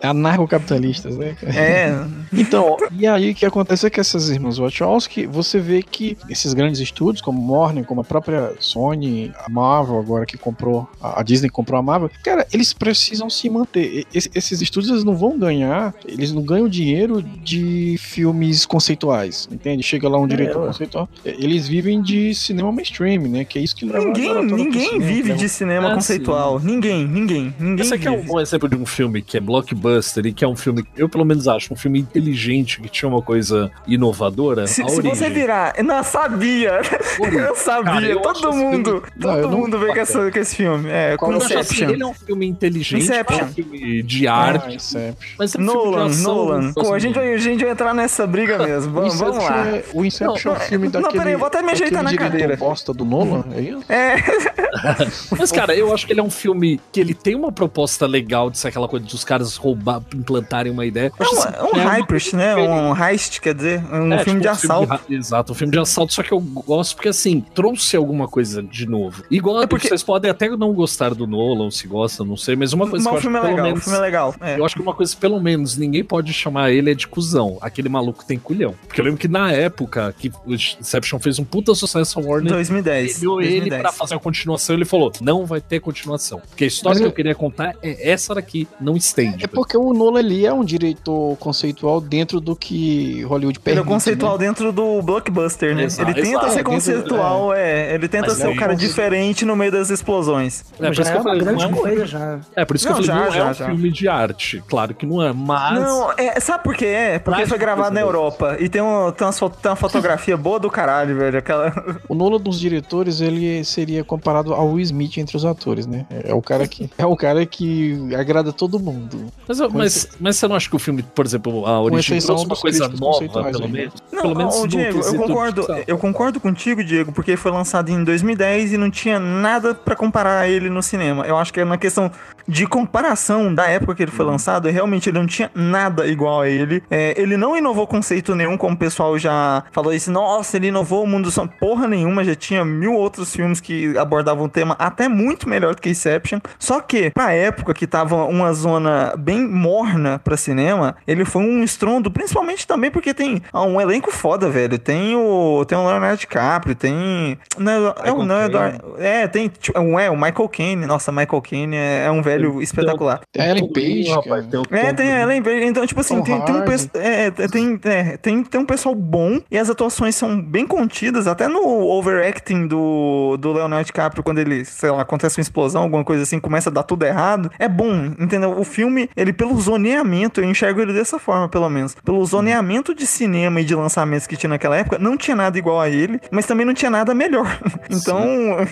D: É Anarcocapitalistas, né?
G: É.
D: Então, e aí o que acontece é que essas irmãs Wachowski, você vê que esses grandes estúdios, como Warner, como a própria Sony, a Marvel agora que comprou, a Disney comprou a Marvel, cara, eles precisam se manter. Esse- esses estúdios eles não vão ganhar, eles não ganham dinheiro de filmes conceituais, entende? Chega lá um diretor
F: ué.
D: conceitual, eles vivem de cinema mainstream, né? Que é isso que leva
G: Ninguém, ninguém
D: cinema,
G: vive
D: leva-
G: de cinema
B: Ah,
G: conceitual. Ninguém, ninguém, ninguém
B: Esse aqui é um
G: vive.
B: bom exemplo de um filme que é blockbuster e que é um filme, eu pelo menos acho, um filme inteligente, que tinha uma coisa inovadora.
G: Se,
B: a
G: se
B: origem.
G: você virar. Não, sabia. Eu sabia.
B: Cara, eu
G: todo mundo.
D: Eu
G: todo
D: não-
G: mundo vê com, essa, com esse filme. É, com
B: Eu assim,
G: Inception.
B: ele é um filme inteligente,
G: Inception.
B: é um filme de
D: Ah,
B: arte,
D: Inception.
B: mas é um filme de
G: Nolan,
B: ação,
G: Nolan. Pô, a gente, vai, a gente vai entrar nessa briga diga mesmo.
D: O
G: Vamos, vamos lá.
D: é, o Inception é o filme
G: não,
D: daquele.
G: peraí, eu vou até me ajeitar na cadeira.
D: bosta do Nolan, é isso?
G: É,
B: Mas, cara, eu acho que ele é um filme que ele tem uma proposta legal de ser aquela coisa dos caras roubar, implantarem uma ideia.
G: É um,
B: assim,
G: é um
B: uma
G: heist, né? Um heist, quer dizer, um
B: É,
G: filme
B: tipo,
G: de assalto.
B: ra- exato, um filme de assalto, só que eu gosto porque, assim, trouxe alguma coisa de novo. Igual,
G: É porque-
B: vocês podem até não gostar do Nolan, se gostam, não sei, mas uma coisa
G: Mas
B: que eu
G: o filme é
B: acho que pelo
G: legal, o
B: menos...
G: filme é legal. É.
B: Eu acho que uma coisa, pelo menos, ninguém pode chamar ele é de cuzão. Aquele maluco tem culhão. Porque eu lembro que na época que o Inception fez um puta sucesso, a Warner
G: 2010.
B: Enviou ele
G: 2010.
B: pra fazer a continuação, ele falou: não vai ter continuação. Porque a história
D: Mas
B: que
D: eu-
B: eu queria contar é essa daqui, não estende.
D: É porque o Nolan ele é um diretor conceitual dentro do que Hollywood
G: Ele
D: permite.
G: é conceitual
D: né?
G: dentro do blockbuster, né?
B: Exato,
G: ele tenta
B: exato.
G: ser
D: É,
G: conceitual, é. Ele tenta
B: Mas
G: ser o
B: aí-
G: cara diferente no meio das explosões.
B: É, por
F: já
B: isso
F: é
B: que eu
F: uma
B: falei,
F: grande
B: não é um-
F: coisa já.
B: É, por isso que
G: Não,
B: eu falei,
G: já,
B: não
G: já,
B: é um
G: já.
B: filme de arte. Claro que não é, mas.
G: Não, é, sabe por quê? É porque foi gravado na
B: coisa
G: Europa e tem, um, tem, umas tem uma fotografia boa do caralho, velho. Aquela.
D: O Nolan dos diretores, ele seria comparado ao Will Smith entre os atores, né? É o cara que é o cara que agrada todo mundo.
B: Mas, mas, mas você não acha que o filme, por exemplo, a origem trouxe uma coisa nova, pelo
D: né?
B: menos?
G: Não,
B: pelo menos
G: ô,
B: no
G: Diego, eu concordo, eu concordo contigo, Diego, porque foi lançado em 2010 e não tinha nada pra comparar ele no cinema. Eu acho que é uma questão de comparação da época que ele
B: Uhum.
G: foi lançado, e realmente ele não tinha nada igual a ele. É, ele não inovou conceito nenhum, como o pessoal já falou isso. Nossa, ele inovou o mundo do som. Porra nenhuma, já tinha mil outros filmes que abordavam o tema até muito melhor do que Inception. Só que, pra época que tava uma zona bem morna pra cinema, ele foi um estrondo, principalmente também porque tem ah, um elenco foda, velho. Tem o, tem o Leonardo DiCaprio, tem. Não, é, o- não, é, é, tem tipo, é, o Michael Caine. Nossa, Michael Caine é, é um velho espetacular.
D: Tem a Ellen Page,
B: Rapaz,
D: cara.
B: tem o
G: É, ela, então, tipo assim, tem, tem um é, é, tem, é, tem, tem um pessoal bom e as atuações são bem contidas, até no overacting do, do Leonardo DiCaprio, quando ele, sei lá, acontece uma explosão, alguma coisa assim, começa a dar tudo errado. É bom, entendeu? O filme, ele, pelo zoneamento, eu enxergo ele dessa forma, pelo menos. Pelo zoneamento de cinema e de lançamentos que tinha naquela época, não tinha nada igual a ele, mas também não tinha nada melhor. Então,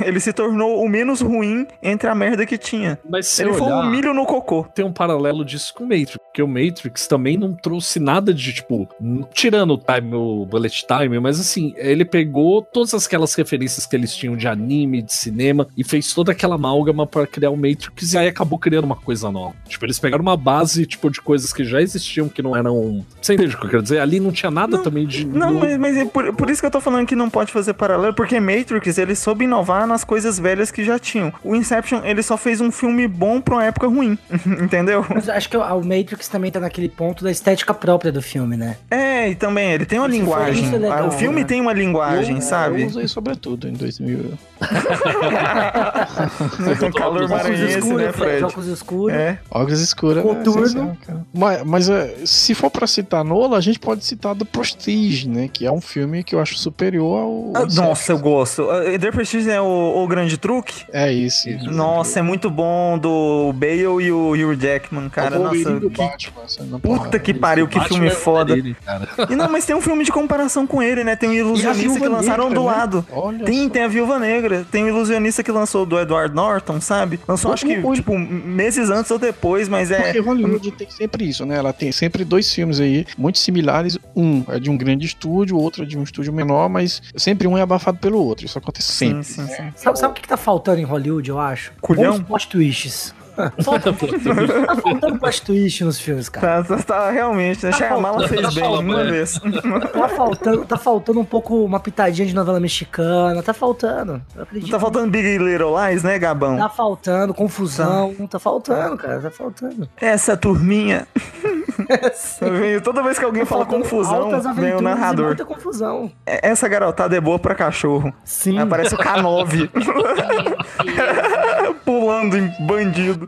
G: ele se tornou o menos ruim entre a merda que tinha.
B: Mas
G: Ele foi
B: olhar,
G: um milho no cocô.
B: tem um paralelo disso com o Matrix, porque o Matrix também não trouxe nada de, tipo, tirando o time, o bullet time, mas assim, ele pegou todas aquelas referências que eles tinham de anime, de cinema, e fez toda aquela amálgama pra criar o Matrix, e aí acabou criando uma coisa nova. Tipo, eles pegaram uma base, tipo, de coisas que já existiam, que não eram... Você entende o que eu quero dizer? Ali não tinha nada
G: Não,
B: também de...
G: Não, mas, mas é por, por isso que eu tô falando que não pode fazer paralelo, porque Matrix, ele soube inovar nas coisas velhas que já tinham. O Inception, ele só fez um filme bom pra uma época ruim, entendeu?
F: Mas acho que o, Matrix também tá naquele ponto da estética própria do filme, né?
G: É, e também, ele tem uma
F: Isso
G: linguagem.
F: isso é legal,
G: Ah, o filme
F: né?
G: tem uma linguagem,
D: Eu-
G: sabe?
D: Eu usei sobretudo em 2000.
G: Com calor maranhense,
F: escuros,
G: né, Fred?
F: óculos escuros.
G: É.
D: Óculos escuras. né? Cara. Mas, mas é, se for pra citar Nola, a gente pode citar The Prestige, né? Que é um filme que eu acho superior ao.
G: Ah,
D: ao
G: Nossa, eu gosto. Ah, The Prestige é o, o grande truque?
D: É isso.
G: Nossa, é muito bom do Bale e o Hugh Jackman, cara.
D: É o
G: Nossa,
D: do
G: que,
D: Batman,
G: puta que pariu, que
B: Batman
G: filme
B: é
G: foda.
B: dele.
G: E não, mas tem um filme de comparação com ele, né? Tem o Ilusionista que lançaram
D: Negra,
G: do
D: né?
G: lado.
D: Olha
G: Tem,
D: só.
G: tem a Viúva Negra. Tem o Ilusionista que lançou do Edward Norton, sabe? Lançou
D: O-
G: acho que,
D: o-
G: tipo, meses antes ou depois, mas é...
D: Porque Hollywood tem sempre isso, né? Ela tem sempre dois filmes aí muito similares. Um é de um grande estúdio, o outro é de um estúdio menor, mas sempre um é abafado pelo outro. Isso acontece
G: Sim,
D: sempre.
G: sim, sim.
F: Sabe, sabe o que, que tá faltando em Hollywood, eu acho?
G: Culhão?
F: Bons plot twists. Falta, tá faltando plot twist nos filmes, cara.
G: Tá, tá, tá, realmente, né? Shyamala
F: faltando,
G: fez
F: tá
G: bem
F: faltando.
G: uma vez.
F: Tá faltando, tá faltando um pouco uma pitadinha de novela mexicana. Tá faltando. Eu acredito.
G: Tá faltando Big Little Lies, né, Gabão?
F: Tá faltando, confusão. Tá faltando, cara. Tá faltando.
G: Essa turminha. Venho- Toda vez que alguém
F: Tá
G: fala confusão, vem o narrador.
F: Muita confusão.
G: É- Essa garotada é boa pra cachorro.
F: Sim.
G: Aparece o K9
C: Meu Deus.
G: pulando em bandido.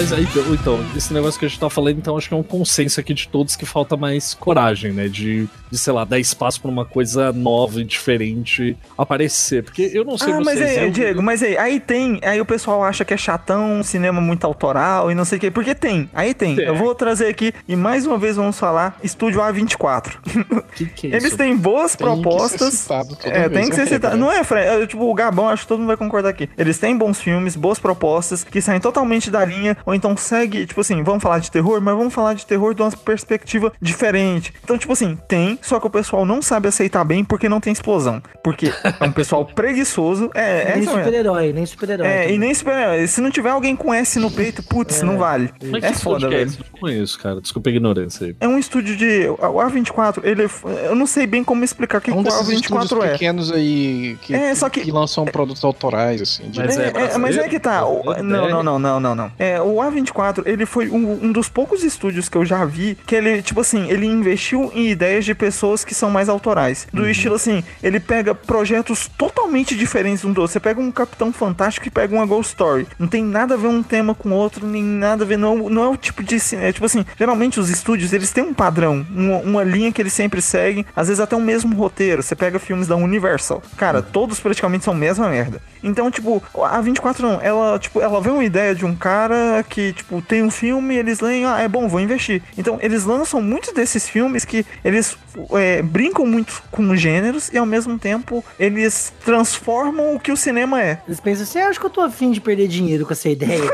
B: Mas aí, então, esse negócio que a gente tá falando, então, acho que é um consenso aqui de todos que falta mais coragem, né? De, de sei lá, dar espaço pra uma coisa nova e diferente aparecer. Porque eu não sei
G: Ah, mas
B: vocês,
G: aí,
B: eu-
G: Diego, mas aí, aí tem, aí o pessoal acha que é chatão, cinema muito autoral e não sei o quê, porque tem, aí tem.
B: Tem.
G: Eu vou trazer aqui e mais uma vez vamos falar Estúdio A24.
B: que que é
G: Eles
B: isso?
G: têm boas
D: Tem que ser
G: propostas. É, tem que ser
D: é
G: citado. Não é, Fred? É, tipo, o Gabão, acho que todo mundo vai concordar aqui. Eles têm bons filmes, boas propostas, que saem totalmente da linha, ou então segue, tipo assim, vamos falar de terror, mas vamos falar de terror de uma perspectiva diferente. Então, tipo assim, tem, só que o pessoal não sabe aceitar bem porque não tem explosão. Porque é um pessoal preguiçoso. É, é
F: nem
G: mesmo.
F: super-herói, nem super-herói.
G: É,
F: também.
G: e nem super Se não tiver alguém com S no peito, putz, não vale. É
B: que
G: foda,
B: que é
G: velho.
B: Não conheço, cara. Desculpa a ignorância aí.
G: É um estúdio de. O A24, ele. é- Eu não sei bem como explicar o que,
D: É um
G: que o
D: desses estúdios
G: A24 é.
D: pequenos aí que,
G: É, só que-
D: lançam produtos autorais, assim. de-
B: Mas
G: É,
B: é
G: é, mas é que tá. não,
B: É.
G: não, não, não, não, não. É, o A24, ele foi um, um dos poucos estúdios que eu já vi que ele, tipo assim, ele investiu em ideias de pessoas que são mais autorais. Do estilo assim, ele pega projetos totalmente diferentes um do outro. Você pega um Capitão Fantástico e pega uma Ghost Story. Não tem nada a ver um tema com o outro, nem nada a ver. Não, não é o tipo de. É, tipo assim, geralmente os estúdios, eles têm um padrão, uma, uma linha que eles sempre seguem, às vezes até o mesmo roteiro. Você pega filmes da Universal. Cara, todos praticamente são a mesma merda. Então, tipo, a 24 não, ela, tipo, ela vê uma ideia de um cara que, tipo, tem um filme, eles leem, ah, é bom, vou investir. Então, eles lançam muitos desses filmes que eles é, brincam muito com gêneros e ao mesmo tempo eles transformam o que o cinema é.
F: Eles pensam assim, ah, acho que eu tô afim de perder dinheiro com essa ideia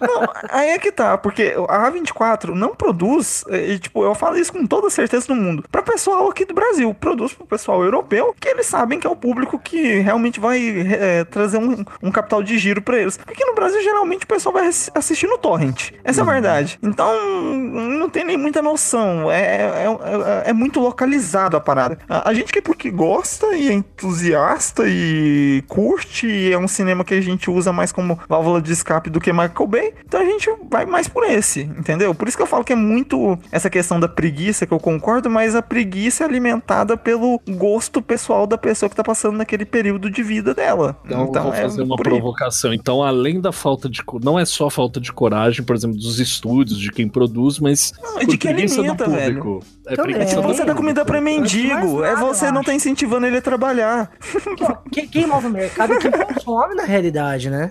G: Não, aí é que tá, porque a A24 não produz, e tipo, eu falo isso com toda certeza do mundo, pra pessoal aqui do Brasil, produz pro pessoal europeu, que eles sabem que é o público que realmente vai é, trazer um, um capital de giro pra eles. Porque no Brasil, geralmente, o pessoal vai assi- assistir no torrent. Essa é a verdade. Então, não tem nem muita noção. É, é, é- é muito localizado a parada. A, a gente que é porque gosta e é entusiasta e curte, e é um cinema que a gente usa mais como válvula de escape do que Michael Bay, então a gente vai mais por esse, entendeu? Por isso que eu falo que é muito essa questão da preguiça, que eu concordo, mas a preguiça é alimentada pelo gosto pessoal da pessoa que tá passando naquele período de vida dela.
B: Então, eu vou fazer uma provocação. Então, além da falta de. Não é só falta de coragem, por exemplo, dos estúdios, de quem produz, mas.
G: Não, é de quem
B: preguiça
G: alimenta,
B: do público. É
F: Também.
B: preguiça
G: É tipo
B: do
G: você dá comida pra mendigo,
F: mais
G: é
F: nada,
G: você não tá incentivando ele a trabalhar.
F: Quem, quem move o mercado é quem consome na realidade, né?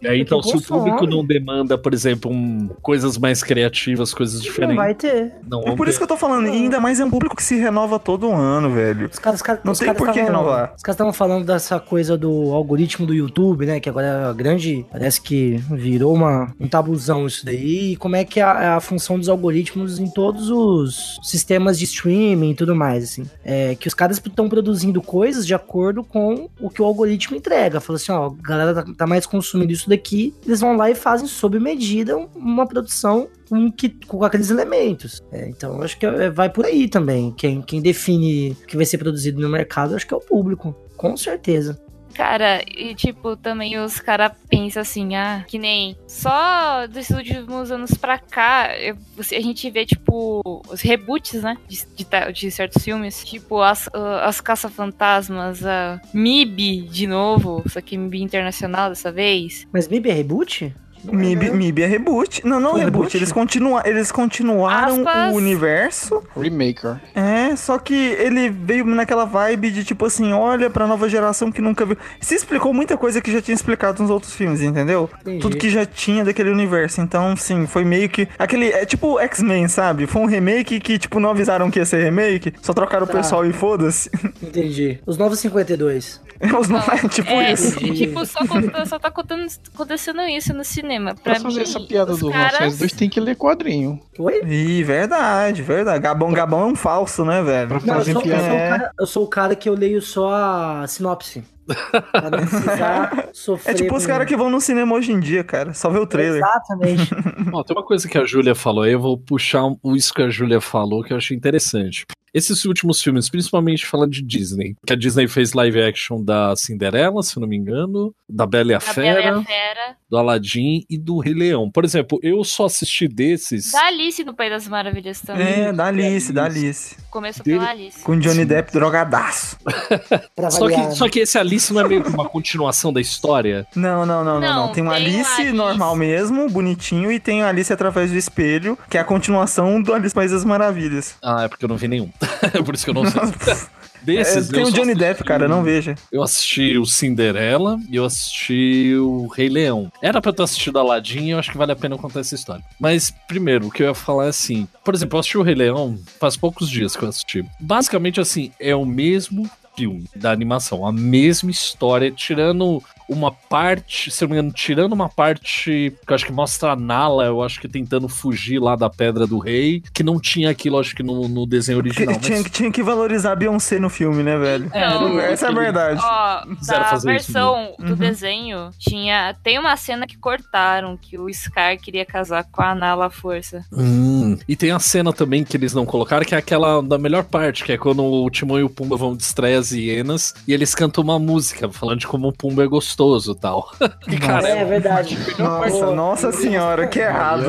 B: E aí, então, se o público não demanda, por exemplo, um- coisas mais criativas, coisas
F: Não
B: diferentes.
F: vai ter.
B: Não,
G: É por isso que eu tô falando, e ainda mais é um público que se renova todo ano, velho.
F: Os caras, os caras,
G: Não
F: os
G: tem
F: caras
G: por que renovar.
F: Os caras estavam falando dessa coisa do algoritmo do YouTube, né? Que agora é a grande. Parece que virou uma, um tabuzão isso daí. E como é que é a, é a função dos algoritmos em todos os sistemas de streaming e tudo mais, assim. É que os caras estão produzindo coisas de acordo com o que o algoritmo entrega. Fala assim, ó, a galera tá, tá mais consumindo isso daqui, eles vão lá e fazem sob medida um- uma produção com, que, com aqueles elementos. É, então, acho que é- vai por aí também. Quem, quem define o que vai ser produzido no mercado, acho que é o público. Com certeza.
C: Cara, e tipo, também os caras pensam assim, ah, que nem só dos últimos anos pra cá, eu- a gente vê, tipo, os reboots, né? De, de de certos filmes. Tipo, as, ah, as Caça-Fantasmas, a MIB de novo, só que MIB internacional dessa vez.
F: Mas MIB é reboot?
G: MIB, MIB é reboot. Não, não
F: Foi
G: reboot.
F: reboot?
G: Eles, continua, eles continuaram
C: Aspas.
G: o universo.
D: Remaker.
G: É, só que ele veio naquela vibe de tipo assim, olha pra nova geração que nunca viu. Se explicou muita coisa que já tinha explicado nos outros filmes, entendeu?
F: Entendi.
G: Tudo que já tinha daquele universo. Então, sim, foi meio que. Aquele. É tipo X-Men, sabe? Foi um remake que, tipo, não avisaram que ia ser remake, só trocaram
F: Tá.
G: o pessoal e foda-se.
F: Entendi. Os novos 52.
G: Os não é tipo
C: é,
G: isso.
C: tipo, só, só tá acontecendo, acontecendo isso no cinema. Pra,
D: Pra fazer
C: mim,
D: essa piada do
C: caras...
D: Rafael 2 tem que ler quadrinho.
F: Oi?
G: Ih, verdade, verdade. Gabão, Gabão é um falso, né, velho?
D: Pra
F: Não, eu, sou, eu, sou o
D: piada.
F: cara, eu sou o cara que eu leio só a sinopse. Pra não precisar sofrer.
G: É tipo os caras que vão no cinema hoje em dia, cara. Só vê o trailer.
F: Exatamente.
B: Ó, tem uma coisa que a Júlia falou aí, eu vou puxar isso que a Júlia falou que eu achei interessante. Esses últimos filmes, principalmente falando de Disney, que a Disney fez live action da Cinderela, se eu não me engano, da Bela e a Fera,
C: Bela e a Fera.
B: do Aladdin e do Rei Leão. Por exemplo, eu só assisti desses.
C: Da Alice no País das Maravilhas também.
G: É, da Alice, da Alice.
C: Começou
B: Dele-
C: pela Alice.
G: Com Johnny Depp drogadaço.
B: Só que, só que esse Alice não é meio que uma continuação da história?
G: Não, não, não, não, não.
C: Não,
G: Tem o Alice,
C: Alice.
G: normal mesmo, bonitinho, e tem o Alice através do espelho, que é a continuação do Alice País das Maravilhas.
B: Ah, é porque eu não vi nenhum. Por isso que eu não sei.
G: É,
B: Desses,
G: tem
B: eu
G: o Johnny Depp, cara, não veja.
B: Eu assisti o Cinderela e eu assisti o Rei Leão. Era pra eu ter assistido Aladdin e eu acho que vale a pena contar essa história. Mas, primeiro, o que eu ia falar é assim: por exemplo, eu assisti o Rei Leão faz poucos dias que eu assisti. Basicamente, assim, é o mesmo filme da animação, a mesma história, tirando uma parte, se eu não me engano, tirando uma parte que eu acho que mostra a Nala, eu acho que tentando fugir lá da Pedra do Rei, que não tinha aquilo, acho que no, no desenho
G: Que-
B: original.
G: tinha,
B: mas-
G: tinha que valorizar a Beyoncé no filme, né, velho?
C: Então,
G: Essa é a verdade.
C: Ó, da
B: fazer isso
C: versão do
G: Uhum.
C: desenho, tinha. Tem uma cena que cortaram que o Scar queria casar com a Nala à força.
B: Hum. E tem a cena também que eles não colocaram, que é aquela da melhor parte, que é quando o Timão e o Pumba vão distrair as hienas e eles cantam uma música falando de como o Pumba é gostoso e tal. E, cara,
F: É verdade.
G: Nossa, nossa senhora, que errado.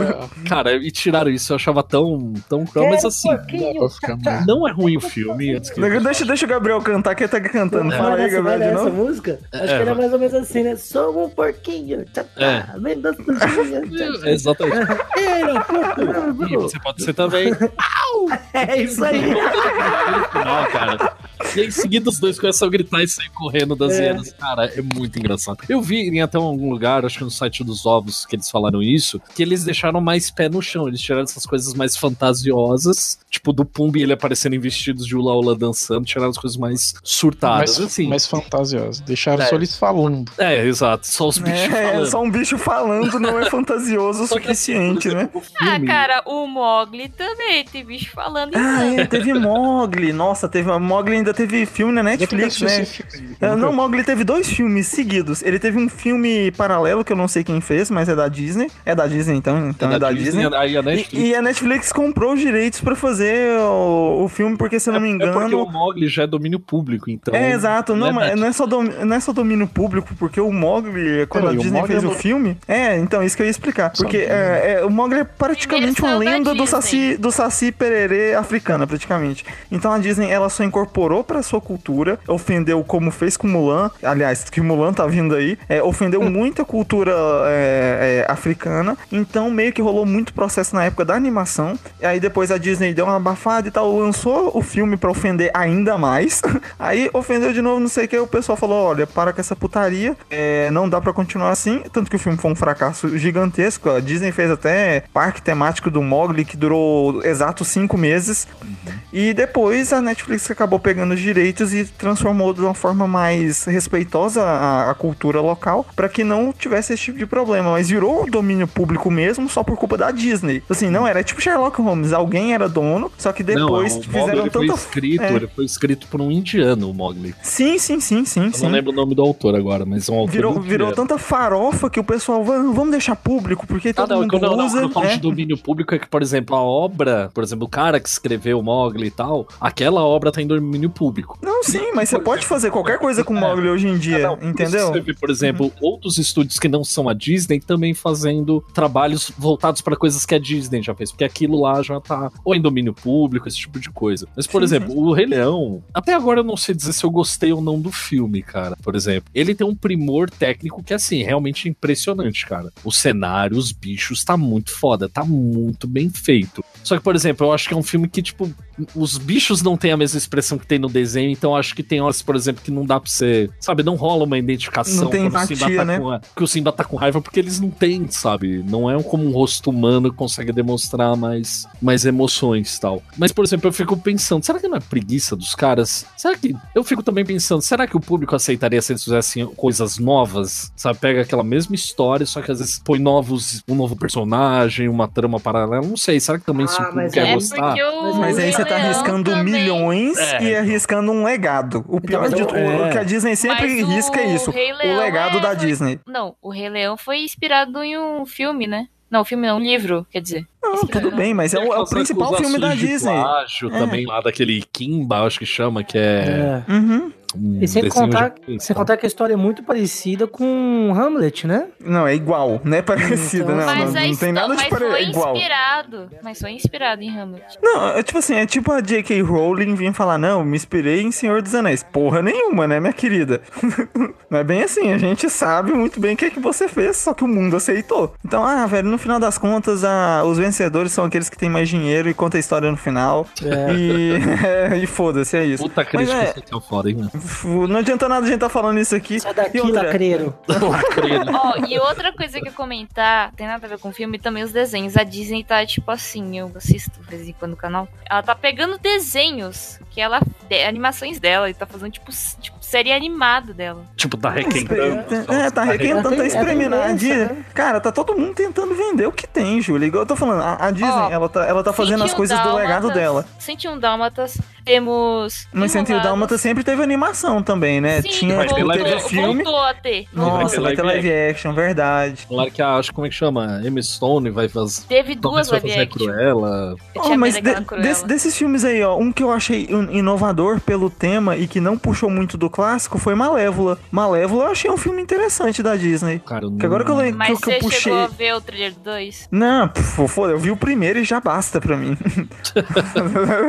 B: Cara, e tiraram isso, eu achava tão, tão cruel, mas assim,
D: mais-
B: não é ruim o filme. antes que-
G: Deixa, deixa o Gabriel cantar, que ele tá cantando. Fala aí, Gabriel, de novo.
F: música? Acho
B: É,
F: que era mais ou menos assim, né? Sou um porquinho.
B: É.
F: Tchá, tchá.
B: Exatamente. Era pouco. E você pode ser também.
F: É isso aí.
B: final, cara. E aí, em seguida, os dois começam a gritar e sair correndo das
F: É.
B: hienas. Cara, é muito engraçado. Eu vi em até algum lugar, acho que no site dos ovos, que eles falaram isso, que eles deixaram mais pé no chão. Eles tiraram essas coisas mais fantasiosas, tipo do Pumbi ele aparecendo em vestidos de Ula Ula dançando, tiraram as coisas mais surtadas.
D: mais,
B: assim.
D: mais fantasiosa. Deixaram
B: É.
D: só eles falando.
B: É, exato. Só os bichos
G: É,
B: falando.
G: só um bicho falando não é fantasioso o
B: Só que
G: suficiente, né?
C: Ah, cara, o Mogli também tem bicho falando em
G: Ah, é, teve Mogli. Nossa, teve Mogli ainda teve filme na Netflix, né? É, Não, Mogli teve dois filmes seguidos. Ele teve um filme paralelo que eu não sei quem fez, mas é da Disney. É da Disney, então. Então é, da, Disney.
B: Aí a
G: E,
B: Netflix.
G: e a Netflix comprou os direitos pra fazer o, o filme, porque se eu não me
B: É porque o
G: engano.
B: Mogli já é domínio público, então.
G: É, exato. Não,
B: é
G: mas
B: Net-
G: não é, só dom- não é só domínio público, porque o Mogli, quando a
D: o
G: Disney
D: Mogli
G: fez
D: é
G: o filme. É, então, isso que eu ia explicar. Porque é, é, o Mogli é praticamente uma lenda do
C: Disney.
G: saci, do saci pererê africana, praticamente. Então a Disney, ela só incorporou pra sua cultura, ofendeu como fez com Mulan. Aliás, que Mulan tá vindo aí. é, ofendeu muito a cultura é, é, africana. Então meio que rolou muito processo na época da animação. E aí depois a Disney deu uma abafada e tal, lançou o filme pra ofender ainda mais. aí ofendeu de novo, não sei o que. O pessoal falou: olha, para com essa putaria. é, não dá pra continuar assim. Tanto que o filme foi um fracasso gigantesco. A Disney fez até parque temático do Mogli que durou exatos cinco meses. E depois a Netflix acabou pegando os direitos e transformou de uma forma mais respeitosa a, a cultura local para que não tivesse esse tipo de problema. Mas virou domínio público mesmo só por culpa da Disney. Assim, não era tipo Sherlock Holmes. Alguém era dono, só que depois
B: não, Mogli,
G: fizeram
B: ele foi
G: tanta.
B: escrito,
G: é.
B: ele foi escrito por um indiano, o Mogli.
G: Sim, sim, sim, sim,
B: Eu
G: sim.
B: não lembro o nome do autor agora, mas é um autor
G: Virou, virou tanta farofa que o pessoal, "Vamos- deixar público, porque
B: Ah,
G: todo
B: não,
G: mundo
B: não, não,
G: usa.
B: eu falo
G: é.
B: de domínio público é que, por exemplo, a obra, por exemplo, o cara que escreveu o Mogli e tal, aquela obra tá em domínio público.
G: Não, sim, mas você pode fazer qualquer coisa com o Mogli hoje em dia,
B: É. Não, por isso
G: entendeu?
B: Você vê, por exemplo, outros estúdios que não são a Disney também fazendo trabalhos voltados para coisas que a Disney já fez, porque aquilo lá já tá ou em domínio público, esse tipo de coisa. Mas, por
G: Sim,
B: exemplo, o Rei Leão, até agora eu não sei dizer se eu gostei ou não do filme, cara. Por exemplo, ele tem um primor técnico que, assim, realmente impressionante, cara. O cenário, os bichos, tá muito foda, tá muito bem feito. Só que, por exemplo, eu acho que é um filme que, tipo, os bichos não têm a mesma expressão que tem no desenho, então acho que tem horas, por exemplo, que não dá pra você, sabe, não rola uma identificação
G: Não tem
B: quando o Simba
G: empatia,
B: tá
G: né?
B: com que o Simba tá com raiva, porque eles não têm, sabe? Não é como um rosto humano que consegue demonstrar mais, mais emoções e tal. Mas, por exemplo, eu fico pensando, será que não é preguiça dos caras? Será que. Eu fico também pensando, será que o público aceitaria se eles fizessem coisas novas? Sabe, pega aquela mesma história, só que às vezes põe novos, um novo personagem, uma trama paralela. Não sei, será que também
F: Ah,
B: público
F: mas
B: quer
C: É
B: gostar?
C: o
G: Mas aí você tá
C: Leão
G: arriscando
C: também-
G: milhões
B: É.
G: e arriscando um legado. O pior
F: mas
G: de tudo,
B: é.
G: o que a Disney sempre
C: Mas o
G: risca é isso. O legado
C: é-
G: da Disney.
C: Não, o Rei Leão foi inspirado em um filme, né? Não, filme não, um livro, quer dizer.
G: Não, tudo bem, mas é o, é o principal filme da Disney.
B: plágio
G: É.
B: também lá daquele Kimba, acho que chama, que é.
F: É.
G: Uhum.
B: Um
F: E sem contar,
B: japonês,
F: sem contar que a história é muito parecida com Hamlet, né?
G: Não, é igual, não é parecido,
F: Então-
G: não,
C: mas
G: não,
C: a
G: não tem nada de
C: mas
G: pare-
C: foi
G: igual.
C: inspirado. Mas foi inspirado em Hamlet.
G: Não, é tipo assim, é tipo a J.K. Rowling vir falar, não, me inspirei em Senhor dos Anéis. Porra nenhuma, né, minha querida? não é bem assim, a gente sabe muito bem o que é que você fez, só que o mundo aceitou. Então, ah, velho, no final das contas, ah, os vencedores são aqueles que têm mais dinheiro e conta a história no final.
F: É.
G: E, e foda-se, é isso.
B: Puta crítica
G: Mas é,
B: social foda, hein, mano?
G: Não adianta nada a gente tá falando isso aqui.
F: Sai daqui,
G: E outra-
F: lacreiro.
C: Ó, e outra coisa que eu comentar, tem nada a ver com o filme, também os desenhos. A Disney tá tipo assim, eu assisto de vez em quando no canal. Ela tá pegando desenhos que ela. de- animações dela, e tá fazendo tipo, tipo série animada dela.
B: Tipo, tá requentando.
G: É, tá requentando, tá espremendo. A Disney,
F: né?
G: cara, tá todo mundo tentando vender o que tem, Júlia. Igual eu tô falando, a, a Disney,
C: Ó,
G: ela, tá, ela tá fazendo as
C: 101
G: coisas do legado
C: Dálmatas,
G: dela.
C: 101 Dálmatas, temos.
G: Mas 101
C: Enrolados.
G: Dálmata sempre teve animação também, né?
C: Sim,
G: Tinha, tipo,
B: live
G: teve
B: action.
G: filme.
C: Voltou a ter.
G: Nossa, vai ter live action, verdade.
B: Claro que a, acho como é que chama? Emma Stone vai fazer.
C: Teve duas
B: vai
C: live
B: fazer
C: action.
B: Cruella.
G: Oh, mas de-
C: Cruella.
G: desse- desses filmes aí, ó, um que eu achei in- inovador pelo tema e que não puxou muito do clássico foi Malévola. Malévola eu achei um filme interessante da Disney.
B: Cara, eu
G: Que agora que eu lembro que,
C: Mas
G: eu- que eu
C: você
G: puxei.
C: chegou a ver o trailer 2?
G: Não, foda, eu vi o primeiro e já basta pra mim.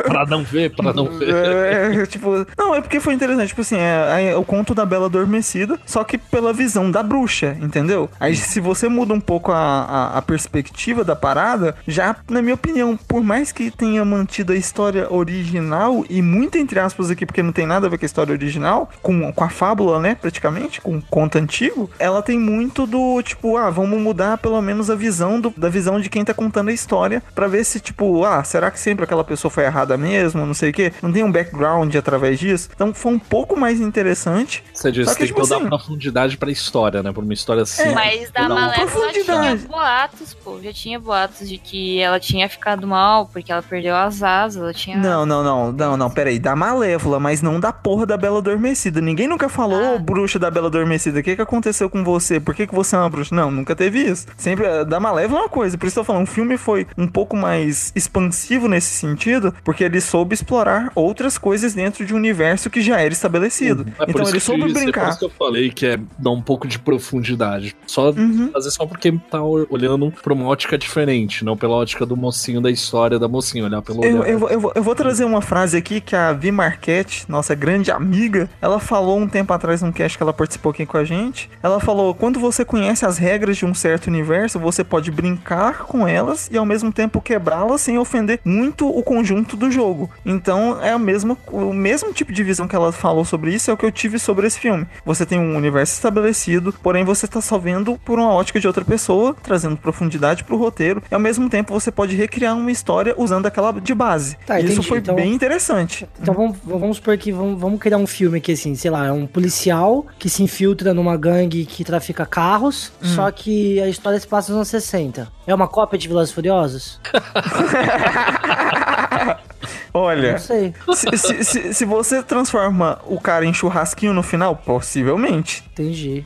B: Pra não ver, pra não ver.
G: É, tipo, não, é porque foi interessante, tipo assim, é, é o conto da Bela Adormecida, só que pela visão da bruxa, entendeu? Aí se você muda um pouco a, a, a perspectiva da parada, já, na minha opinião, por mais que tenha mantido a história original, e muito entre aspas aqui, porque não tem nada a ver com a história original, com, com a fábula, né, praticamente, com o conto antigo, ela tem muito do, tipo, ah, vamos mudar pelo menos a visão do, da visão de quem tá contando a história, pra ver se, tipo, ah, será que sempre aquela pessoa foi errada mesmo, não sei o quê? Não tem um background através disso? Então foi um pouco mais interessante.
B: Você disse que tem
G: tipo
B: que dar
G: assim-
B: profundidade pra história, né? Por uma história assim.
C: Mas da Malévola
G: profundidade.
C: tinha boatos, pô. Já tinha boatos de que ela tinha ficado mal porque ela perdeu as asas, ela tinha...
G: Não, não, não, não, não, peraí, da Malévola, mas não da porra da Bela Adormecida. Ninguém nunca falou,
C: Ah.
G: ô bruxa da Bela Adormecida, o que que aconteceu com você? Por que que você é uma bruxa? Não, nunca teve isso. Sempre, eh, da Malévola é uma coisa, por isso que eu tô falando, o filme foi um pouco mais expansivo nesse sentido, porque ele soube explorar outras coisas dentro de um universo que já era estabelecido.
B: É por
G: então ele
B: que-
G: soube
B: é por
G: brincar.
B: isso que eu falei que é dar um pouco de profundidade. Só
G: Uhum.
B: fazer só porque tá olhando pra uma ótica diferente, não pela ótica do mocinho da história da mocinha, olhar pelo
G: Eu,
B: olhar.
G: eu, vou- eu, vou- eu vou trazer uma frase aqui que a Vi Marquette, nossa grande amiga, ela falou um tempo atrás num cast que ela participou aqui com a gente. Ela falou: quando você conhece as regras de um certo universo, você pode brincar com elas e ao mesmo tempo quebrá-las sem ofender muito o conjunto do jogo. Então é a mesma, o mesmo tipo de visão que ela falou sobre isso é o que eu tive sobre esse filme. Você tem um universo estabelecido, porém você tá só vendo por uma ótica de outra pessoa, trazendo profundidade pro roteiro, e ao mesmo tempo você pode recriar uma história usando aquela de base.
F: Tá,
G: Isso foi
F: Então-
G: bem interessante.
F: Então vamos, vamos supor que vamos, vamos criar um filme que, assim, sei lá, é um policial que se infiltra numa gangue que trafica carros,
G: Hum.
F: só que a história se passa nos anos 60. É uma cópia de Velozes e Furiosos?
G: Olha,
F: Não sei.
G: se, se, se, se você transforma o cara em churrasquinho no final, possivelmente.
F: Entendi.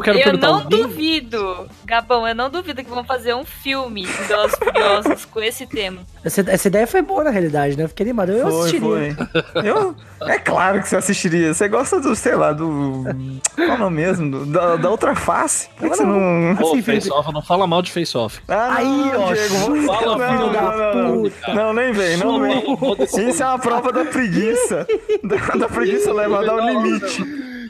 B: Eu quero
C: eu
B: perguntar
C: não duvido, Gabão, eu não duvido que vão fazer um filme de Velozes Furiosos com esse tema.
F: Essa, essa ideia foi boa na realidade, né? Eu Fiquei animado. Eu
G: Foi,
F: assistiria.
G: foi. Eu, é claro que você assistiria. Você gosta do, sei lá, do. Qual é o nome mesmo? Do- Da, da outra face? Por que você não.
B: Pô,
F: Assim,
B: Face Off, não fala mal de Face Off.
G: Ah,
F: Aí,
G: não,
F: ó,
G: Diego, vamos-
B: fala,
G: não,
B: filho
G: não,
F: da
G: não, não.
F: puta.
G: Não, nem vem, não vem. Isso é uma prova da preguiça. Da, da preguiça levada ao limite.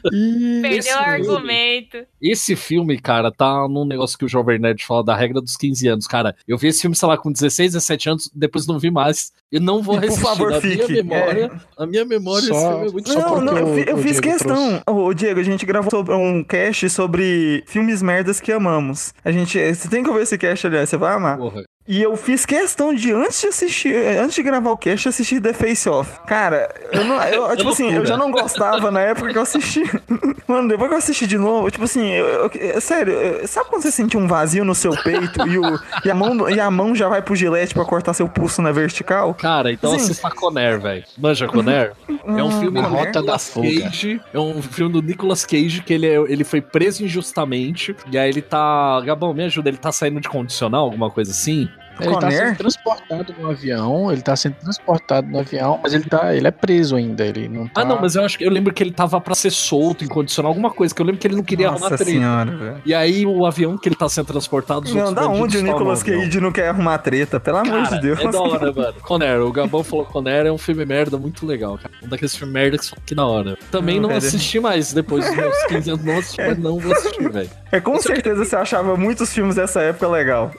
C: Perdeu o argumento.
B: Esse filme, cara, tá num negócio que o Jovem Nerd fala da regra dos 15 anos. Cara, eu vi esse filme, sei lá, com 16, 17 anos, depois não vi mais. Eu não vou
G: Por
B: resistir.
G: favor,
B: na
G: fique.
B: minha memória, a minha memória,
D: Só-
B: esse filme é muito
G: Não, não, eu,
D: o-
G: eu
D: o
G: fiz
D: Diego
G: questão. Ô, Diego, a gente gravou sobre um cast sobre filmes merdas que amamos. A gente. Você tem que ouvir esse cast, aliás, você vai amar.
B: Porra.
G: E eu fiz questão de, antes de assistir, antes de gravar o cast, assistir The Face Off. Cara, eu não. Eu, tipo assim, eu já não gostava na época que eu assisti. Mano, depois que eu assisti de novo, tipo assim, eu, eu- é sério, eu- sabe quando você sente um vazio no seu peito e, o, e, a mão, e a mão já vai pro gilete pra cortar seu pulso na vertical?
B: Cara, então
G: Sim.
B: assista Conner, velho. Manja Conner? É um filme
D: A
B: do
D: Rota da.
B: Cage. É um filme do Nicolas Cage que ele, é- ele foi preso injustamente. E aí ele tá. Gabão, me ajuda, ele tá saindo de condicional, alguma coisa assim?
D: Ele tá sendo transportado no avião, ele tá sendo transportado no avião, mas ele tá, ele é preso ainda, ele não tá...
B: Ah, não, mas eu acho que eu lembro que ele tava pra ser solto, incondicional, alguma coisa, que eu lembro que ele não queria arrumar
G: Nossa
B: treta.
G: senhora, velho.
B: E aí o avião que ele tá sendo transportado, os
G: Não, da onde o Nicolas. Cage não quer arrumar treta? Pelo amor
B: Cara,
G: de Deus.
B: É da hora, mano. Conner, o Gabão falou Conner é um filme merda muito legal, cara. Um daqueles filmes merda que são que da hora. Também
G: Não,
B: não, assisti mais, depois dos meus 15 anos não assisti, mas não vou assistir, velho.
G: É com certeza você achava muitos filmes dessa época legal.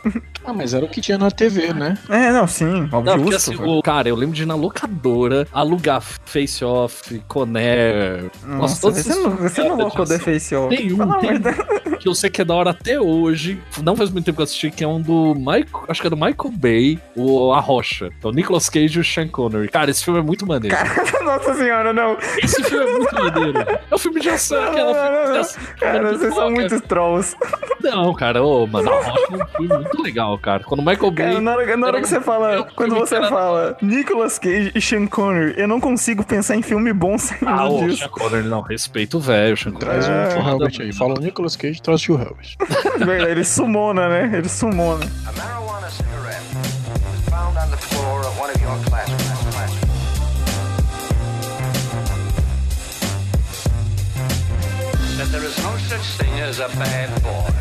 D: Ah, mas era o que tinha na TV, né?
G: É, não, sim,
B: Não,
G: óbvio.
B: porque assim, o, cara, eu lembro de ir na locadora alugar Face Off, Conner.
G: Nossa,
B: todos
G: você não, você não colocou The. Face Off.
B: Tem um, tem um que eu sei que é da hora até hoje. Não faz muito tempo que eu assisti, que é um do Michael. Acho que é do Michael Bay, o A Rocha. Então, Nicolas Cage e o Sean Connery. Cara, esse filme é muito maneiro.
G: Nossa senhora, não.
B: Esse filme é muito maneiro. É um filme de ação,
G: Não,
B: aquela
G: não,
B: filme
G: não,
B: de ação.
G: Cara,
B: muito
G: vocês são muitos trolls.
B: Não, cara, ô, mano, A Rocha é um filme muito legal, cara. Quando o Michael Bay.
G: Cara, na hora, na hora que você fala, quando você fala Nicolas Cage e Sean Connery, eu não consigo pensar em filme bom saindo
B: Ah, o
G: disso.
B: Sean Connery, não, respeito o velho, Sean Connery.
D: Traz
G: É.
D: Tio Helbert aí. Fala o Nicolas Cage, traz o Tio Helbert.
G: Verdade, ele sumona, né? Ele sumona.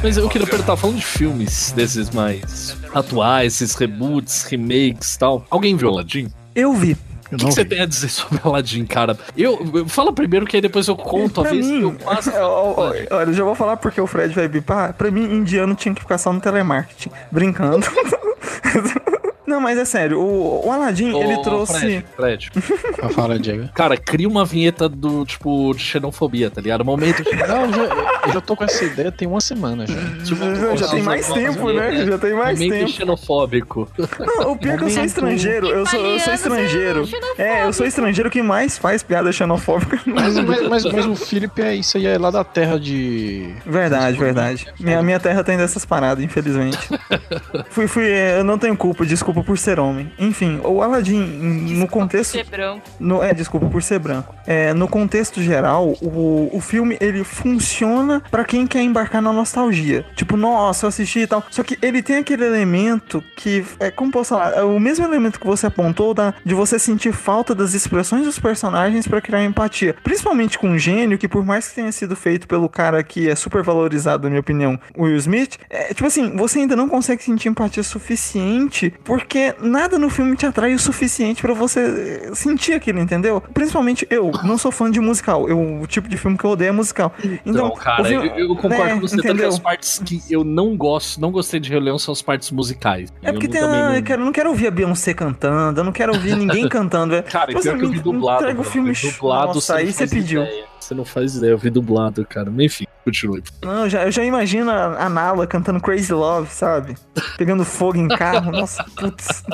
B: Mas eu queria perguntar, falando de filmes desses mais atuais, esses reboots, remakes e tal. Alguém viu Aladdin?
G: Eu vi.
B: O que, que você tem a dizer sobre Aladdin, cara? Eu, eu- fala primeiro que aí depois eu conto a vez que eu
G: mim, ó, ó, ó, olha, eu já vou falar porque o Fred vai bipar. Pra mim, indiano tinha que ficar só no telemarketing. Brincando. Não, mas é sério, o, o Aladdin,
B: Ô,
G: ele trouxe.
B: Fred, Fred.
D: Fala, Diego.
B: Cara, cria uma vinheta do tipo de xenofobia, tá ligado? Momento de.
D: Não, eu já, eu já tô com essa ideia tem uma semana já.
B: Tipo,
G: Já, já tem mais tempo, né? Já tem mais
B: Momento
G: tempo.
B: xenofóbico.
G: Não, o pior é que eu sou estrangeiro. Eu sou, eu sou estrangeiro. É, eu sou estrangeiro que mais faz piada xenofóbica.
D: Mas, mas, mas, mas o Felipe é isso aí, é lá da terra de.
G: Verdade, verdade. Minha, minha terra tem dessas paradas, infelizmente. fui, fui, é, eu não tenho culpa, desculpa por ser homem. Enfim, o Aladdin, no contexto.
C: Ser branco.
G: No, é, desculpa por ser branco. É, no contexto geral, o, o filme ele funciona pra quem quer embarcar na nostalgia. Tipo, nossa, eu assisti e tal. Só que ele tem aquele elemento que é como posso falar, é o mesmo elemento que você apontou da, de você sentir falta das expressões dos personagens pra criar empatia. Principalmente com o gênio, que por mais que tenha sido feito pelo cara que é super valorizado, na minha opinião, o Will Smith, é, tipo assim, você ainda não consegue sentir empatia suficiente porque nada no filme te atrai o suficiente pra você eh, sentir aquilo, entendeu? Principalmente eu, não sou fã de musical. Eu, o tipo de filme que eu odeio é musical. Então,
B: Então, cara,
G: filme-
B: eu, eu concordo
G: né,
B: com você, tanto que
G: entendeu?
B: as partes que eu não gosto, não gostei de Rei Leão são as partes musicais.
G: É porque
B: eu
G: tem,
B: não-
G: eu, quero, não quero ouvir a Beyoncé cantando, eu não quero ouvir ninguém cantando. é.
B: Cara, e
G: Você
B: pior que eu vi dublado.
G: entrega o filme
B: dublado,
G: Nossa, aí você pediu.
B: ideia. Você não faz ideia, eu vi dublado, cara. Mas Enfim, continue.
G: Não, eu já, eu já imagino a, a Nala cantando Crazy Love, sabe? Pegando fogo em carro. Nossa, putz.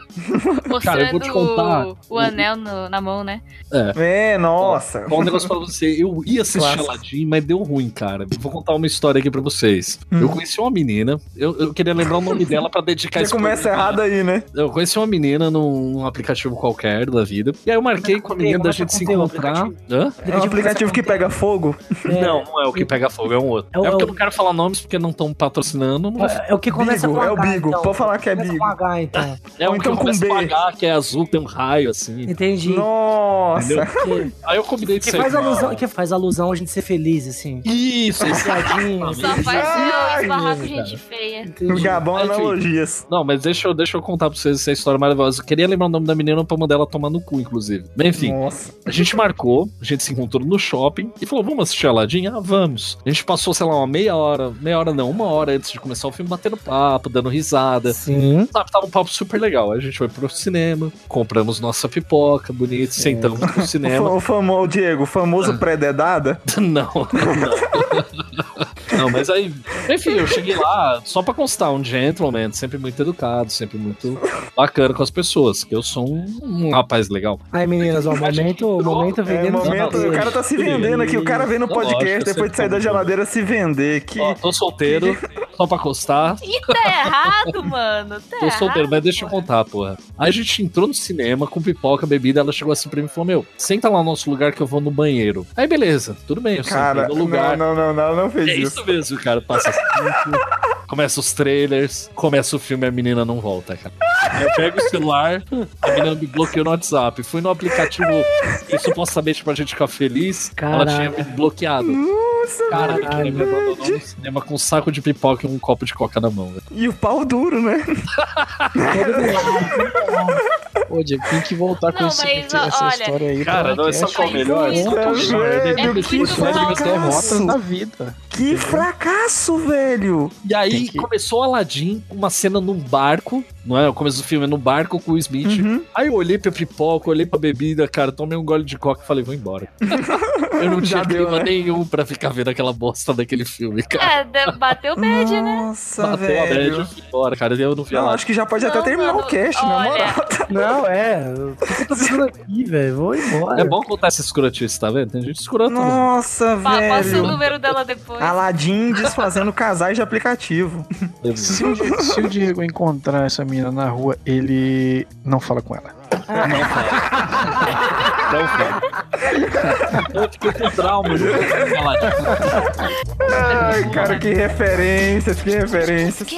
C: Mostrando
B: Cara, eu vou te contar.
C: o, o anel no- na mão, né?
B: É.
G: É, nossa.
B: Bom, um negócio pra você. Eu ia assistir. Aladdin, mas deu ruim, cara. Vou contar uma história aqui pra vocês.
G: Hum.
B: Eu conheci uma menina, eu, eu queria lembrar o nome dela pra dedicar esse
G: começa errado aí, né?
B: Eu conheci uma menina num aplicativo qualquer da vida. E aí eu marquei com a menina da gente se encontrar. Hã?
G: É um aplicativo que pega fogo.
B: Não, não é o que pega fogo, é um outro.
F: É o-
B: É porque eu não quero falar nomes porque não estão patrocinando. Não
F: É, é o que começa
G: Bigo,
F: com
G: é o
F: H,
G: Bigo.
F: então.
G: Pode falar que é Bigo.
F: H, então.
B: É
G: Ou
B: um que
G: com B.
B: H, que é azul, tem um raio assim.
F: Entendi.
G: Nossa.
F: Que,
B: Aí eu combinei de
F: que faz alusão, que faz alusão a gente ser feliz, assim.
B: Isso.
F: Piadinha.
C: Só faz
G: Ai,
C: eu esbarrar com gente feia.
F: Entendi.
G: Gabão analogias.
B: Não, mas deixa eu, deixa eu contar pra vocês essa história maravilhosa. Eu queria lembrar o nome da menina pra mandar ela tomar no cu, inclusive. Mas enfim,
G: Nossa.
B: a gente marcou, a gente se encontrou no shopping e falou: vamos assistir Aladdin? Ah, vamos. A gente passou, sei lá, uma meia hora, meia hora não, uma hora antes de começar o filme, batendo papo, dando risada.
F: Sim.
B: Sabe, tava um papo super legal. Aí a gente foi pro cinema, compramos nossa pipoca bonita, sentamos no
G: O,
B: cinema.
G: o famoso, Diego, o famoso
B: Ah.
G: pré-dedada.
B: Não, não. Não, mas aí, enfim, eu cheguei lá só pra constar, um gentleman, sempre muito educado, sempre muito bacana com as pessoas, que eu sou um, um rapaz legal.
F: Aí, meninas, ó, o momento, o momento
G: É,
F: vendendo.
G: momento, o cara tá se vendendo aqui. O cara vem no podcast depois de sair da geladeira se vender. Que...
B: Ó, tô solteiro, só pra constar.
C: E tá errado, mano. Tá
B: Tô solteiro,
C: errado,
B: mas deixa eu
C: mano.
B: Porra. Aí a gente entrou no cinema com pipoca, bebida, ela chegou assim pra mim e falou: Meu, senta lá no nosso lugar que eu vou no banheiro. Aí beleza, tudo bem, eu
G: Cara,
B: no lugar.
G: não, não, não, não, não fez
B: É
G: isso.
B: isso mesmo, cara. Passa cinco, Começa os trailers, começa o filme e a menina não volta, cara. Eu pego o celular, a menina me bloqueou no WhatsApp. Fui no aplicativo que supostamente pra gente ficar feliz, ela tinha me bloqueado.
G: Nossa,
B: Cara,
G: velho.
B: me abandonou no cinema com um saco de pipoca e um copo de coca na mão, velho.
G: E o pau duro, né?
D: Ô, Diego, tem que voltar com
C: Não,
D: esse-
C: mas,
D: essa
C: olha-
D: história aí.
B: Cara, não,
D: cast.
B: foi o melhor.
C: Mas,
B: Conta o melhor,
G: velho,
B: né?
C: É
G: que
C: muito
D: As derrotas
G: fracasso.
D: da vida.
G: Que fracasso, velho.
B: E aí
D: que-
B: começou Aladdin, uma cena num barco, não é? O começo do filme é no barco com o Smith.
G: Uhum.
B: Aí eu olhei pra pipoca, olhei pra bebida, cara, tomei um gole de coca e falei, vou embora. eu não tinha
G: deu,
B: clima
G: né?
B: nenhum pra ficar vendo aquela bosta daquele filme, cara.
C: É, bateu bad, né?
G: Nossa,
B: Bateu a bad,
G: velho.
B: eu fui embora, cara. Eu não vi
G: Não, acho que já pode até
C: Não,
G: terminar
C: mano,
G: o cast, na
C: olha.
G: moral.
F: Não, é. O que eu tô fazendo aqui, velho? Vou embora.
B: É bom contar essa escrotice, tá vendo? Tem gente escrota. mesmo.
G: Nossa,
C: Pa- Passa o
G: velho.
C: número dela depois.
G: Aladdin desfazendo casais de aplicativo.
D: Se o, se o Diego encontrar essa menina na rua, ele não fala com ela.
B: Não, cara. Eu fiquei com trauma, não.
G: Ai, cara, que referências, que referências.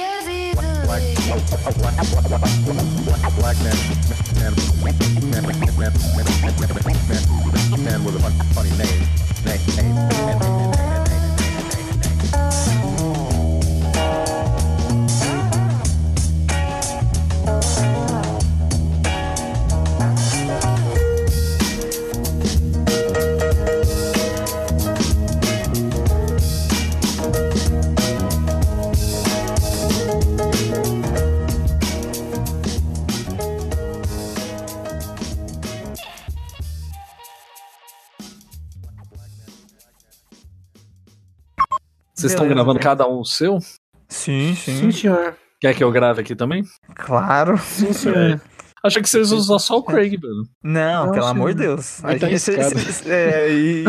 B: Vocês estão gravando cada um o seu?
G: Sim,
F: Sim,
G: sim.
F: senhor.
B: Quer que eu grave aqui também?
G: Claro.
F: Sim, senhor.
B: Achei que vocês usam só o Craig, mano.
G: Não,
F: Não,
G: pelo
F: sim.
G: amor de Deus.
D: Mas tá
G: A gente- isso, isso- isso- é, e-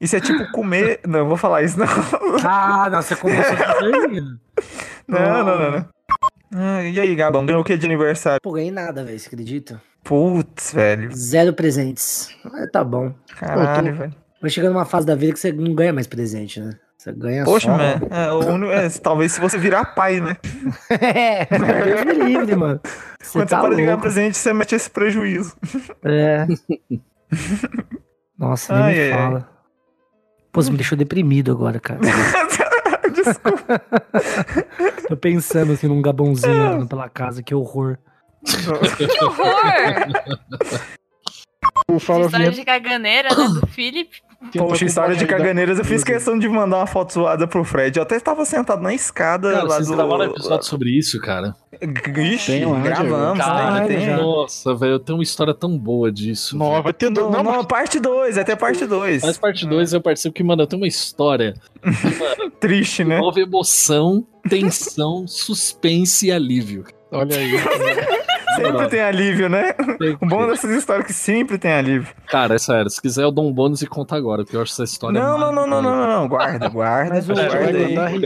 G: isso é tipo comer. Não, eu vou falar isso, não.
F: Ah, não, você começou.
G: Não, não, não. não. Ah, e aí, Gabão, ganhou o que de aniversário?
F: Pô, ganhei nada, velho, você acredita?
G: Putz, velho.
F: Zero presentes. Mas tá bom.
G: Caralho, velho.
F: Vai chegando numa fase da vida que você não ganha mais presente, né? Você ganha
G: Poxa,
F: só.
G: mano. É, o único- é, talvez se você virar pai, né?
F: é, Deus me livre, mano. Você
G: Quando
F: tá
G: você para de ganhar presente, você mete esse prejuízo.
F: É. Nossa, nem
G: Ai,
F: me
G: ai, ai.
F: fala. Pô, você me deixou deprimido agora, cara.
G: Desculpa.
F: Tô pensando assim num gabãozinho andando pela casa, que horror.
C: Que horror!
D: O Fala
C: História de caganeira, né? Do Felipe.
G: Poxa, história de caganeiras. Eu fiz questão de mandar uma foto zoada pro Fred. Eu até tava sentado na escada
B: Cara,
G: lá
B: vocês
G: do...
B: gravaram um episódio sobre isso, cara.
G: Ixi,
D: Tem lá,
G: gravamos,
F: Caralho,
G: tem.
B: Nossa, velho, eu tenho uma história tão boa disso.
D: Não, vai ter
G: Não,
D: não,
G: não, parte 2, até parte 2.
B: Mas parte 2 eu participo que, mano, eu tenho uma história
G: Triste, né?
B: Envolve emoção, tensão, suspense e alívio.
D: Olha aí.
G: Sempre tem alívio, né? O bom dessas histórias é que sempre tem alívio.
B: Cara, é sério, se quiser eu dou um bônus e conta agora, porque eu acho essa história
G: Não, não, não, não, não, não, não. Guarda, guarda.
F: Mas o-
G: guarda aí.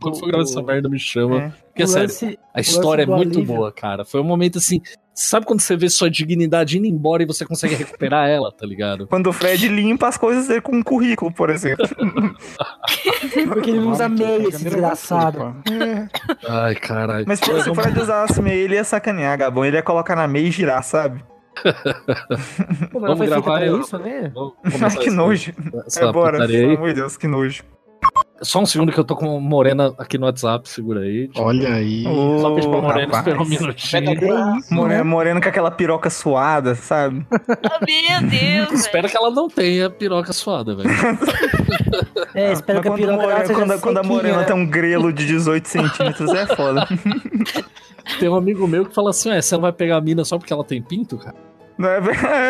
B: quando for gravar essa merda, me chama.
G: É.
B: Porque,
F: O
B: sério,
F: lance-
B: a história é muito
F: alívio.
B: boa, cara. Foi um momento assim. Sabe quando você vê sua dignidade indo embora e você consegue recuperar ela, tá ligado?
G: Quando o Fred limpa as coisas dele com um currículo, por exemplo.
F: Porque ele não usa meia, esse desgraçado.
B: Ai, caralho.
G: Mas pô, se o Fred usasse meia, ele ia sacanear, Gabão. Ele ia colocar na meia e girar, sabe?
F: Pô, mas
B: Vamos
F: foi feita
B: gravar
F: pra
B: eu-
F: isso, né?
B: Vamos
G: Ai, que nojo.
B: Essa
G: É, bora. Pelo amor de Deus, que nojo.
B: Só um segundo que eu tô com Morena aqui no WhatsApp, segura aí.
D: Olha aí.
B: Só pedir pra Morena
G: rapaz.
B: esperar um minutinho.
F: É isso,
G: More-
F: né?
G: Moreno com aquela piroca suada, sabe?
C: Oh, meu Deus,
B: Espero que ela não tenha piroca suada, velho.
F: É, espero
G: Mas
F: que a piroca seja
G: quando, a- quando a Morena
F: né?
G: tem um grelo de 18 centímetros, é foda.
B: Tem um amigo meu que fala assim: Ué, você não vai pegar a mina só porque ela tem pinto, cara?
G: Não, é,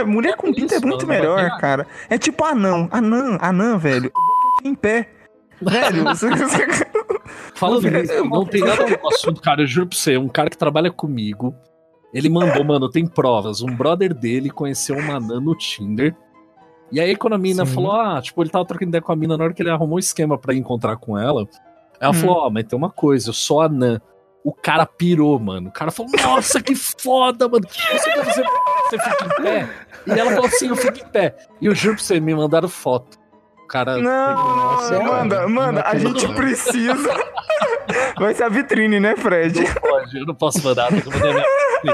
G: é, mulher com pinto é muito melhor, cara. É tipo anão. Anã, anã, velho. Em pé. Velho, você, você-
B: Fala
G: Não,
B: nisso, não tem nada a ver com o assunto, cara. Eu juro pra você, um cara que trabalha comigo, ele mandou, mano, tem provas. Um brother dele conheceu uma anã no Tinder. E aí, quando a mina
F: Sim.
B: falou, ah, tipo, ele tava trocando ideia com a mina na hora que ele arrumou um esquema pra ir encontrar com ela. Ela
G: Hum.
B: falou, ó, mas tem uma coisa, eu sou anã. O cara pirou, mano. O cara falou, nossa, que foda, mano. Você, você, você fica em pé? E ela falou assim, eu fico em pé. E eu juro pra você, me mandaram foto. O cara.
G: Não,
D: Nossa,
G: manda,
D: cara,
G: manda, a gente precisa. Vai ser a vitrine, né, Fred?
B: Não pode, eu não posso mandar, tem que mandar minha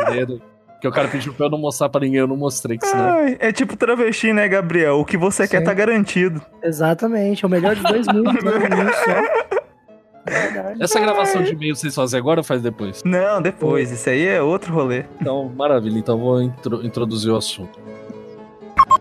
B: primeiro. Porque o cara pediu pra eu não mostrar pra ninguém, eu não mostrei, que senão.
G: Ai, é tipo travesti, né, Gabriel? O que você quer
F: Sim.
G: tá garantido.
F: Exatamente, é o melhor de dois mundos, né? Só. Verdade.
B: Essa gravação de e-mail vocês fazem agora ou faz depois?
G: Não, depois. Isso aí é outro rolê.
B: Então, maravilha. Então vou intro- introduzir o assunto.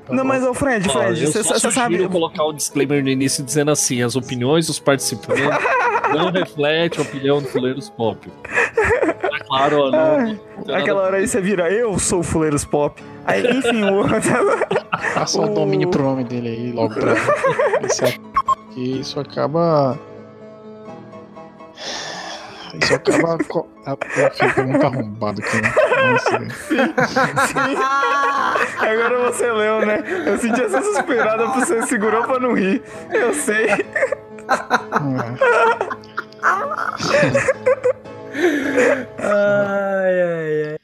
G: Não, mas, ô, Fred, Fred,
B: eu
G: você sabe.
B: colocar um disclaimer no início dizendo assim: as opiniões dos participantes não refletem a opinião do Fuleiros Pop. É claro, ó, não, não
G: Aquela hora aí você vira, eu sou o Fuleiros Pop. Aí, enfim, o.
D: Passa o domínio pro nome dele aí logo pra esse aqui. Que isso acaba. Isso acaba. co- a- fico muito arrombado aqui, né? Nossa,
G: Agora você leu, né? Eu senti essa suspirada, você segurou pra não rir. Eu sei.
F: Ai, ai, ai.